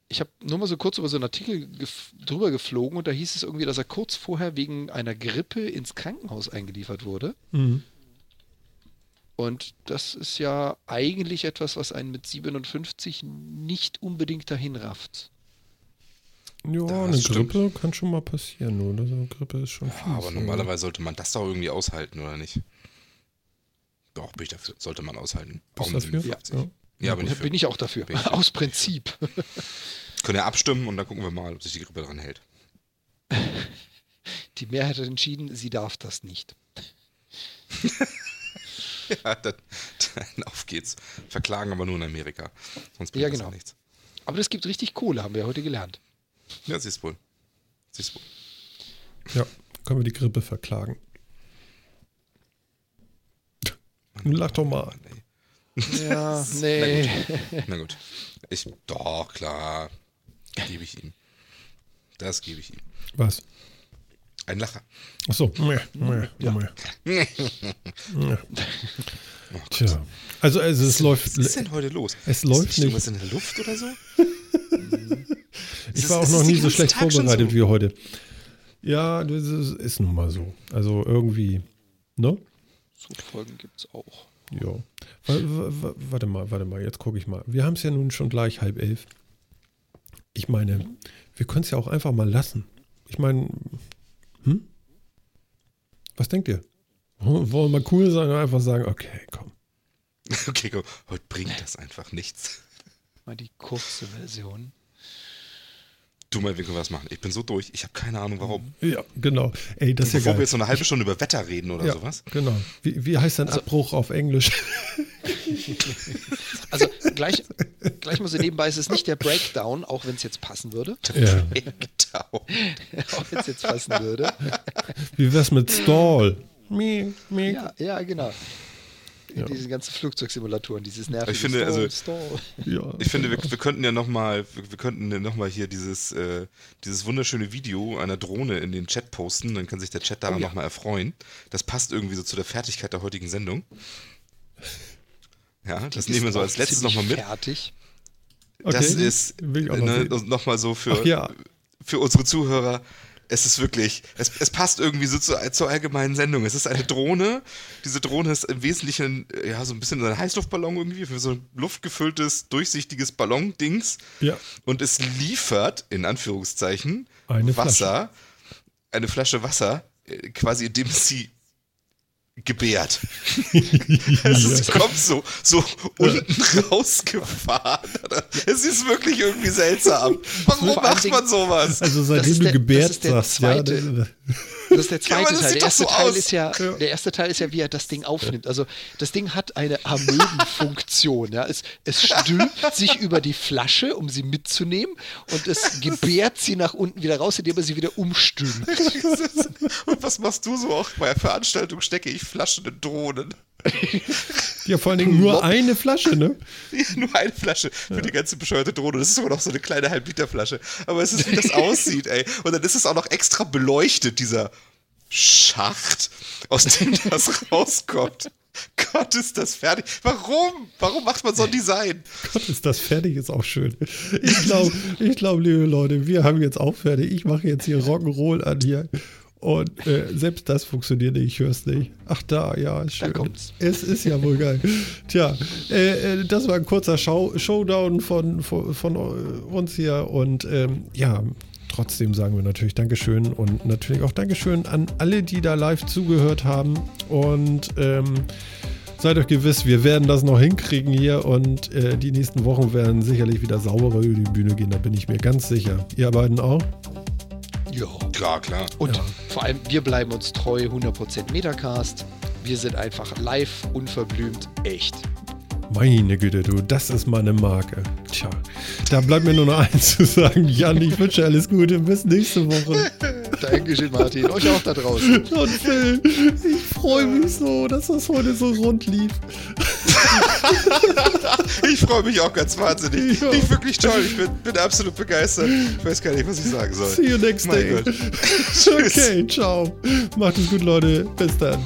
Ich habe nur mal so kurz über so einen Artikel gef drüber geflogen und da hieß es irgendwie, dass er kurz vorher wegen einer Grippe ins Krankenhaus eingeliefert wurde. Mhm. Und das ist ja eigentlich etwas, was einen mit 57 nicht unbedingt dahin rafft. Ja, Das eine stimmt. Grippe kann schon mal passieren, oder? So eine Grippe ist schon fies. Ja, aber normalerweise sollte man das doch irgendwie aushalten, oder nicht? Doch, bin ich dafür. Sollte man aushalten. Bist du mit dafür? 57. Ja. Ja, bin ich bin ich auch dafür. Bin ich. Aus Prinzip. Können ja abstimmen und dann gucken wir mal, ob sich die Grippe dran hält. Die Mehrheit hat entschieden, sie darf das nicht. Ja, dann, dann auf geht's. Verklagen aber nur in Amerika. Sonst bringt Ja, das genau. ja nichts. Aber das gibt richtig Kohle, haben wir heute gelernt. Ja, siehst wohl. Siehst wohl. Ja, können wir die Grippe verklagen. Nun lach doch mal. Mann. Ja, nee. Na gut. Ich, doch, klar. Gebe ich ihm. Das gebe ich ihm. Was? Ein Lacher. Achso. Ja. Tja. Also, also es läuft. Was ist denn heute los? Es ist läuft nicht nicht. irgendwas in der Luft oder so? Ich Ist war auch ist noch nie so schlecht Tag vorbereitet so? wie heute. Ja, das ist, ist nun mal so. Also irgendwie, ne? So Folgen gibt es auch. Ja. Wa- wa- wa- Warte mal, warte mal, jetzt gucke ich mal. Wir haben es ja nun schon gleich halb elf. Ich meine, wir können es ja auch einfach mal lassen. Ich meine? Was denkt ihr? Wollen wir mal cool sein und einfach sagen, okay, komm. Okay, komm. Heute bringt das einfach nichts. Mal die kurze Version. Du mal, wir können was machen. Ich bin so durch. Ich habe keine Ahnung, warum. Ja, genau. Ey, das ist ja Bevor wir jetzt so eine halbe Stunde über Wetter reden oder ja, sowas. genau. Wie, wie heißt denn Abbruch auf Englisch? Also gleich, gleich mal so nebenbei, es ist nicht der Breakdown, auch wenn es jetzt passen würde. ja. Genau. auch wenn es jetzt passen würde. Wie wär's mit Stall? Mie, mie. Ja, ja, genau. Diese ganzen Flugzeugsimulatoren, dieses nervige Ich finde, Stall, also- Stall. Ja. Ich finde, wir, wir könnten ja nochmal, wir, wir könnten ja noch mal hier dieses, äh, dieses wunderschöne Video einer Drohne in den Chat posten, dann kann sich der Chat daran Oh ja. nochmal erfreuen. Das passt irgendwie so zu der Fertigkeit der heutigen Sendung. Ja, das nehmen wir ist so als letztes nochmal mit. Fertig. Okay, das ist auch noch ne, nochmal so für, Ach ja. für unsere Zuhörer. Es ist wirklich, es, es passt irgendwie so zu, zur allgemeinen Sendung. Es ist eine Drohne. Diese Drohne ist im Wesentlichen ja so ein bisschen ein Heißluftballon irgendwie, für so ein luftgefülltes, durchsichtiges Ballon-Dings. Ja. Und es liefert, in Anführungszeichen, Eine Wasser, eine Flasche Wasser, äh, quasi indem es sie gebärt. Es ist, kommt so, so unten rausgefahren. Es ist wirklich irgendwie seltsam. Warum macht man sowas? Also seitdem du gebärt sagst, ja. Das- ist der Ja, zweite das Teil. Der doch so erste Teil aus. ist ja, der erste Teil ist ja, wie er das Ding aufnimmt. Also das Ding hat eine Amöbenfunktion. Ja. Es, es stülpt sich über die Flasche, um sie mitzunehmen, und es gebärt sie nach unten wieder raus, indem er sie wieder umstülpt. Und was machst du so auch bei Veranstaltungen? Stecke ich Flaschen in Drohnen. Ja, vor allen Dingen nur eine Flasche, ne? Nur eine Flasche für die ganze bescheuerte Drohne. Das ist sogar noch so eine kleine Halbliterflasche. Aber es ist, wie das aussieht, ey. Und dann ist es auch noch extra beleuchtet, dieser Schacht, aus dem das rauskommt. Gott, ist das fertig. Warum? Warum macht man so ein Design? Gott, ist das fertig, ist auch schön. Ich glaube, ich glaub, liebe Leute, wir haben jetzt auch fertig. Ich mache jetzt hier Rock'n'Roll an hier. Und äh, selbst das funktioniert nicht, ich höre es nicht. Ach da, ja, ist schön. kommt's. Es ist ja wohl geil. Tja, äh, äh, das war ein kurzer Show Showdown von, von, von uns hier. Und ähm, ja, trotzdem sagen wir natürlich Dankeschön und natürlich auch Dankeschön an alle, die da live zugehört haben. Und ähm, Seid euch gewiss, wir werden das noch hinkriegen hier und äh, die nächsten Wochen werden sicherlich wieder sauberer über die Bühne gehen, da bin ich mir ganz sicher. Ihr beiden auch? Ja. Klar, klar. Und Ja. vor allem, wir bleiben uns treu, 100% Metacast. Wir sind einfach live, unverblümt, echt. Meine Güte, du, das ist meine Marke. Tja, da bleibt mir nur noch eins zu sagen. Jan, ich wünsche alles Gute, bis nächste Woche. Dankeschön, Martin. Euch auch da draußen. Und Phil, ich freue mich so, dass das heute so rund lief. Ich freue mich auch ganz wahnsinnig. Ja. Ich wirklich toll. Ich bin, bin absolut begeistert. Ich weiß gar nicht, was ich sagen soll. See you next. Tschüss. Okay, ciao. Macht es gut, Leute. Bis dann.